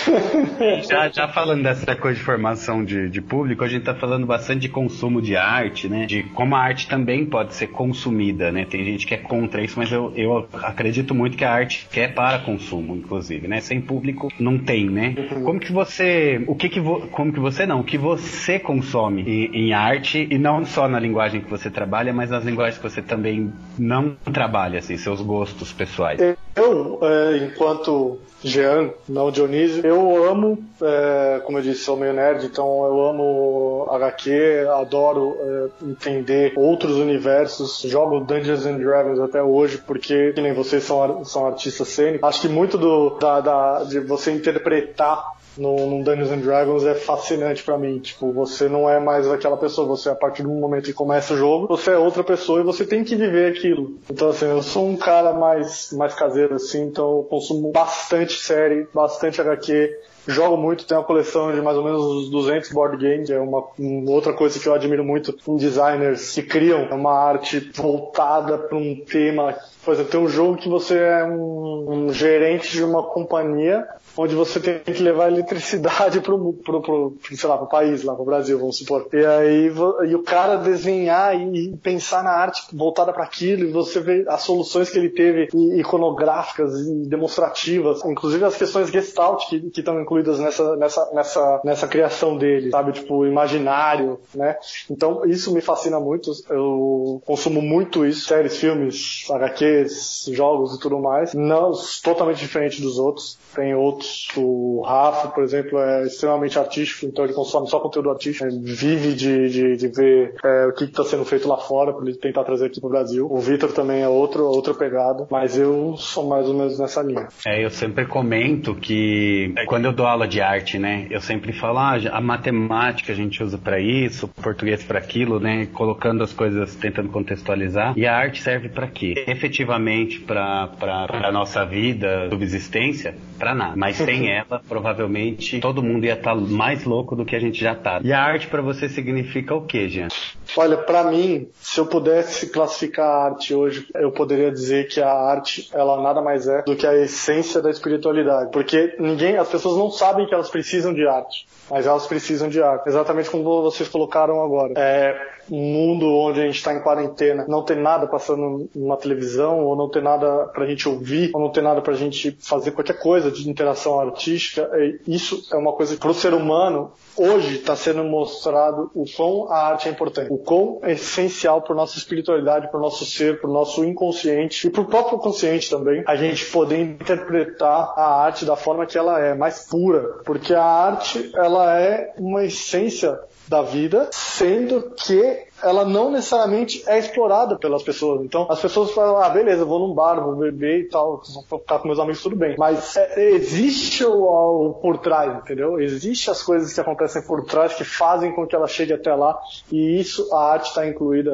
<laughs> Já, já falando dessa coisa de formação de, de público, a gente tá falando bastante de consumo de arte, né? De como a arte também pode ser consumida, né? Tem gente que é contra isso, mas eu, eu acredito muito que a arte é para consumo, inclusive, né? Sem público não tem, né? Como que você, o que que vo, como que você não, o que você consome em, em arte e não só na linguagem que você trabalha, mas nas linguagens que você também não trabalha, assim, seus gostos pessoais. Eu, é, enquanto Jean, não Dionísio, eu amo, é, como eu disse, sou meio nerd, então eu amo HQ, adoro é, entender outros universos, jogo Dungeons and Dragons até hoje, porque, que nem vocês são, são artistas cênicos, acho que muito do, da, da- de você interpretar no, no Dungeons and Dragons é fascinante pra mim. Tipo, você não é mais aquela pessoa, você a partir do momento que começa o jogo, você é outra pessoa e você tem que viver aquilo. Então, assim, eu sou um cara mais, mais caseiro, assim, então eu consumo bastante série, bastante HQ. Jogo muito, tenho uma coleção de mais ou menos uns 200 board games, é uma, uma outra coisa que eu admiro muito em designers que criam uma arte voltada para um tema. Por exemplo, tem um jogo que você é um, um gerente de uma companhia onde você tem que levar eletricidade <laughs> pro, pro, pro, sei lá, pro país, lá pro Brasil, vamos supor. E aí e o cara desenhar e, pensar na arte voltada para aquilo, e você vê as soluções que ele teve iconográficas e demonstrativas, inclusive as questões gestalt que que estão incluídas nessa, nessa, nessa, nessa criação dele, sabe? Tipo, imaginário, né? Então, isso me fascina muito. Eu consumo muito isso, séries, filmes, HQ, CDs, jogos e tudo mais, não totalmente diferente dos outros. Tem outros, o Rafa, por exemplo, é extremamente artístico, então ele consome só conteúdo artístico, vive de, de, de ver é, o que está sendo feito lá fora para ele tentar trazer aqui pro Brasil. O Vitor também é outro, outra pegada, mas eu sou mais ou menos nessa linha. É, eu sempre comento que quando eu dou aula de arte, né, eu sempre falo, ah, a matemática a gente usa para isso, o português para aquilo, né, colocando as coisas, tentando contextualizar. E a arte serve para quê? Efetivamente para a nossa vida, subsistência, para nada. Mas sem <laughs> ela, provavelmente todo mundo ia estar tá mais louco do que a gente já tá. E a arte para você significa o quê, gente? Olha, para mim, se eu pudesse classificar a arte hoje, eu poderia dizer que a arte, ela nada mais é do que a essência da espiritualidade. Porque ninguém, as pessoas não sabem que elas precisam de arte, mas elas precisam de arte. Exatamente como vocês colocaram agora. É, um mundo onde a gente está em quarentena, não tem nada passando numa televisão, ou não tem nada para a gente ouvir, ou não tem nada para a gente fazer qualquer coisa de interação artística, isso é uma coisa que para o ser humano hoje está sendo mostrado o quão a arte é importante, o quão é essencial para nossa espiritualidade, para o nosso ser, para o nosso inconsciente e para o próprio consciente também, a gente poder interpretar a arte da forma que ela é, mais pura, porque a arte ela é uma essência da vida, sendo que ela não necessariamente é explorada pelas pessoas. Então, as pessoas falam, ah, beleza, vou num bar, vou beber e tal, vou ficar com meus amigos, tudo bem. Mas é, existe o, o, por trás, entendeu? Existe as coisas que acontecem por trás que fazem com que ela chegue até lá. E isso, a arte está incluída,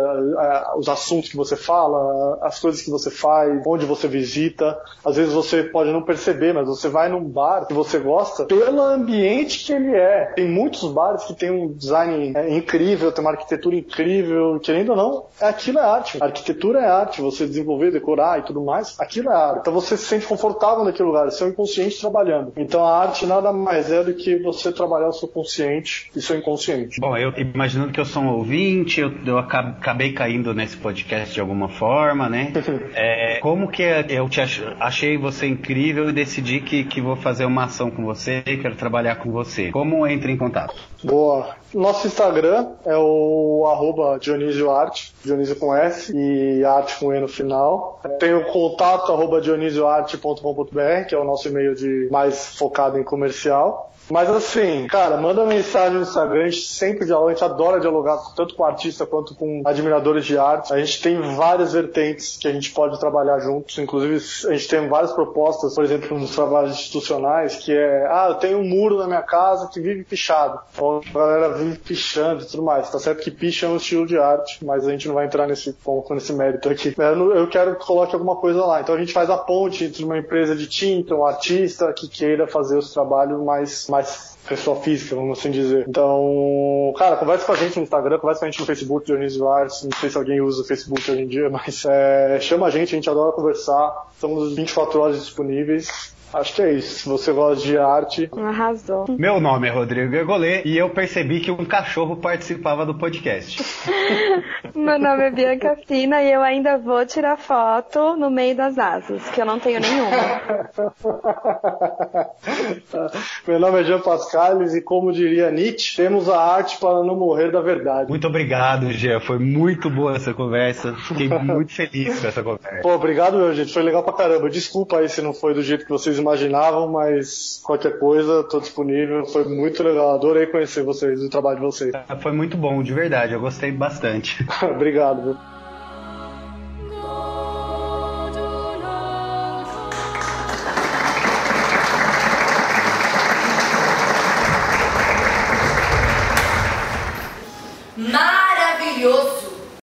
os assuntos que você fala, as coisas que você faz, onde você visita. Às vezes você pode não perceber, mas você vai num bar que você gosta pelo ambiente que ele é. Tem muitos bares que tem um design é, incrível, tem uma arquitetura incrível, incrível, querendo ou não, aquilo é arte. A arquitetura é arte, você desenvolver, decorar e tudo mais, aquilo é arte. Então você se sente confortável naquele lugar, seu inconsciente trabalhando. Então a arte nada mais é do que você trabalhar o seu consciente e seu inconsciente. Bom, eu imaginando que eu sou um ouvinte, eu, eu acabei caindo nesse podcast de alguma forma, né? <laughs> é, como que é, eu te achei você incrível e decidi que, que vou fazer uma ação com você, quero trabalhar com você. Como entra em contato? Boa. Nosso Instagram é o arroba Dionísio Arte, Dionísio com S e arte com E no final. Tem o contato arroba dionisioarte.com.br, que é o nosso e-mail de mais focado em comercial. Mas assim, cara, manda mensagem no Instagram, a gente sempre dialoga, a gente adora dialogar tanto com artista quanto com admiradores de arte. A gente tem várias vertentes que a gente pode trabalhar juntos, inclusive a gente tem várias propostas, por exemplo, nos trabalhos institucionais, que é, ah, eu tenho um muro na minha casa que vive pichado. Então a galera vive pichando e tudo mais. Tá certo que picha é um estilo de arte, mas a gente não vai entrar nesse ponto, nesse mérito aqui. Eu quero que coloque alguma coisa lá. Então a gente faz a ponte entre uma empresa de tinta, um artista que queira fazer os trabalhos mais, mais mais pessoa física, vamos assim dizer. Então, cara, conversa com a gente no Instagram, conversa com a gente no Facebook, Dionísio Arts, não sei se alguém usa o Facebook hoje em dia, <laughs> mas é, chama a gente, a gente adora conversar, estamos 24 horas disponíveis. Acho que é isso. Se você gosta de arte. Arrasou. Meu nome é Rodrigo Gergolê e eu percebi que um cachorro participava do podcast. <laughs> Meu nome é Bianca Fina e eu ainda vou tirar foto no meio das asas, que eu não tenho nenhuma. <laughs> Meu nome é Jean Pascales e, como diria Nietzsche, temos a arte para não morrer da verdade. Muito obrigado, Jean. Foi muito boa essa conversa. Fiquei <laughs> muito feliz com essa conversa. Pô, obrigado, meu gente. Foi legal pra caramba. Desculpa aí se não foi do jeito que vocês imaginavam, mas qualquer coisa, tô disponível. Foi muito legal. Adorei conhecer vocês, o trabalho de vocês. Foi muito bom, de verdade. Eu gostei bastante. <laughs> Obrigado.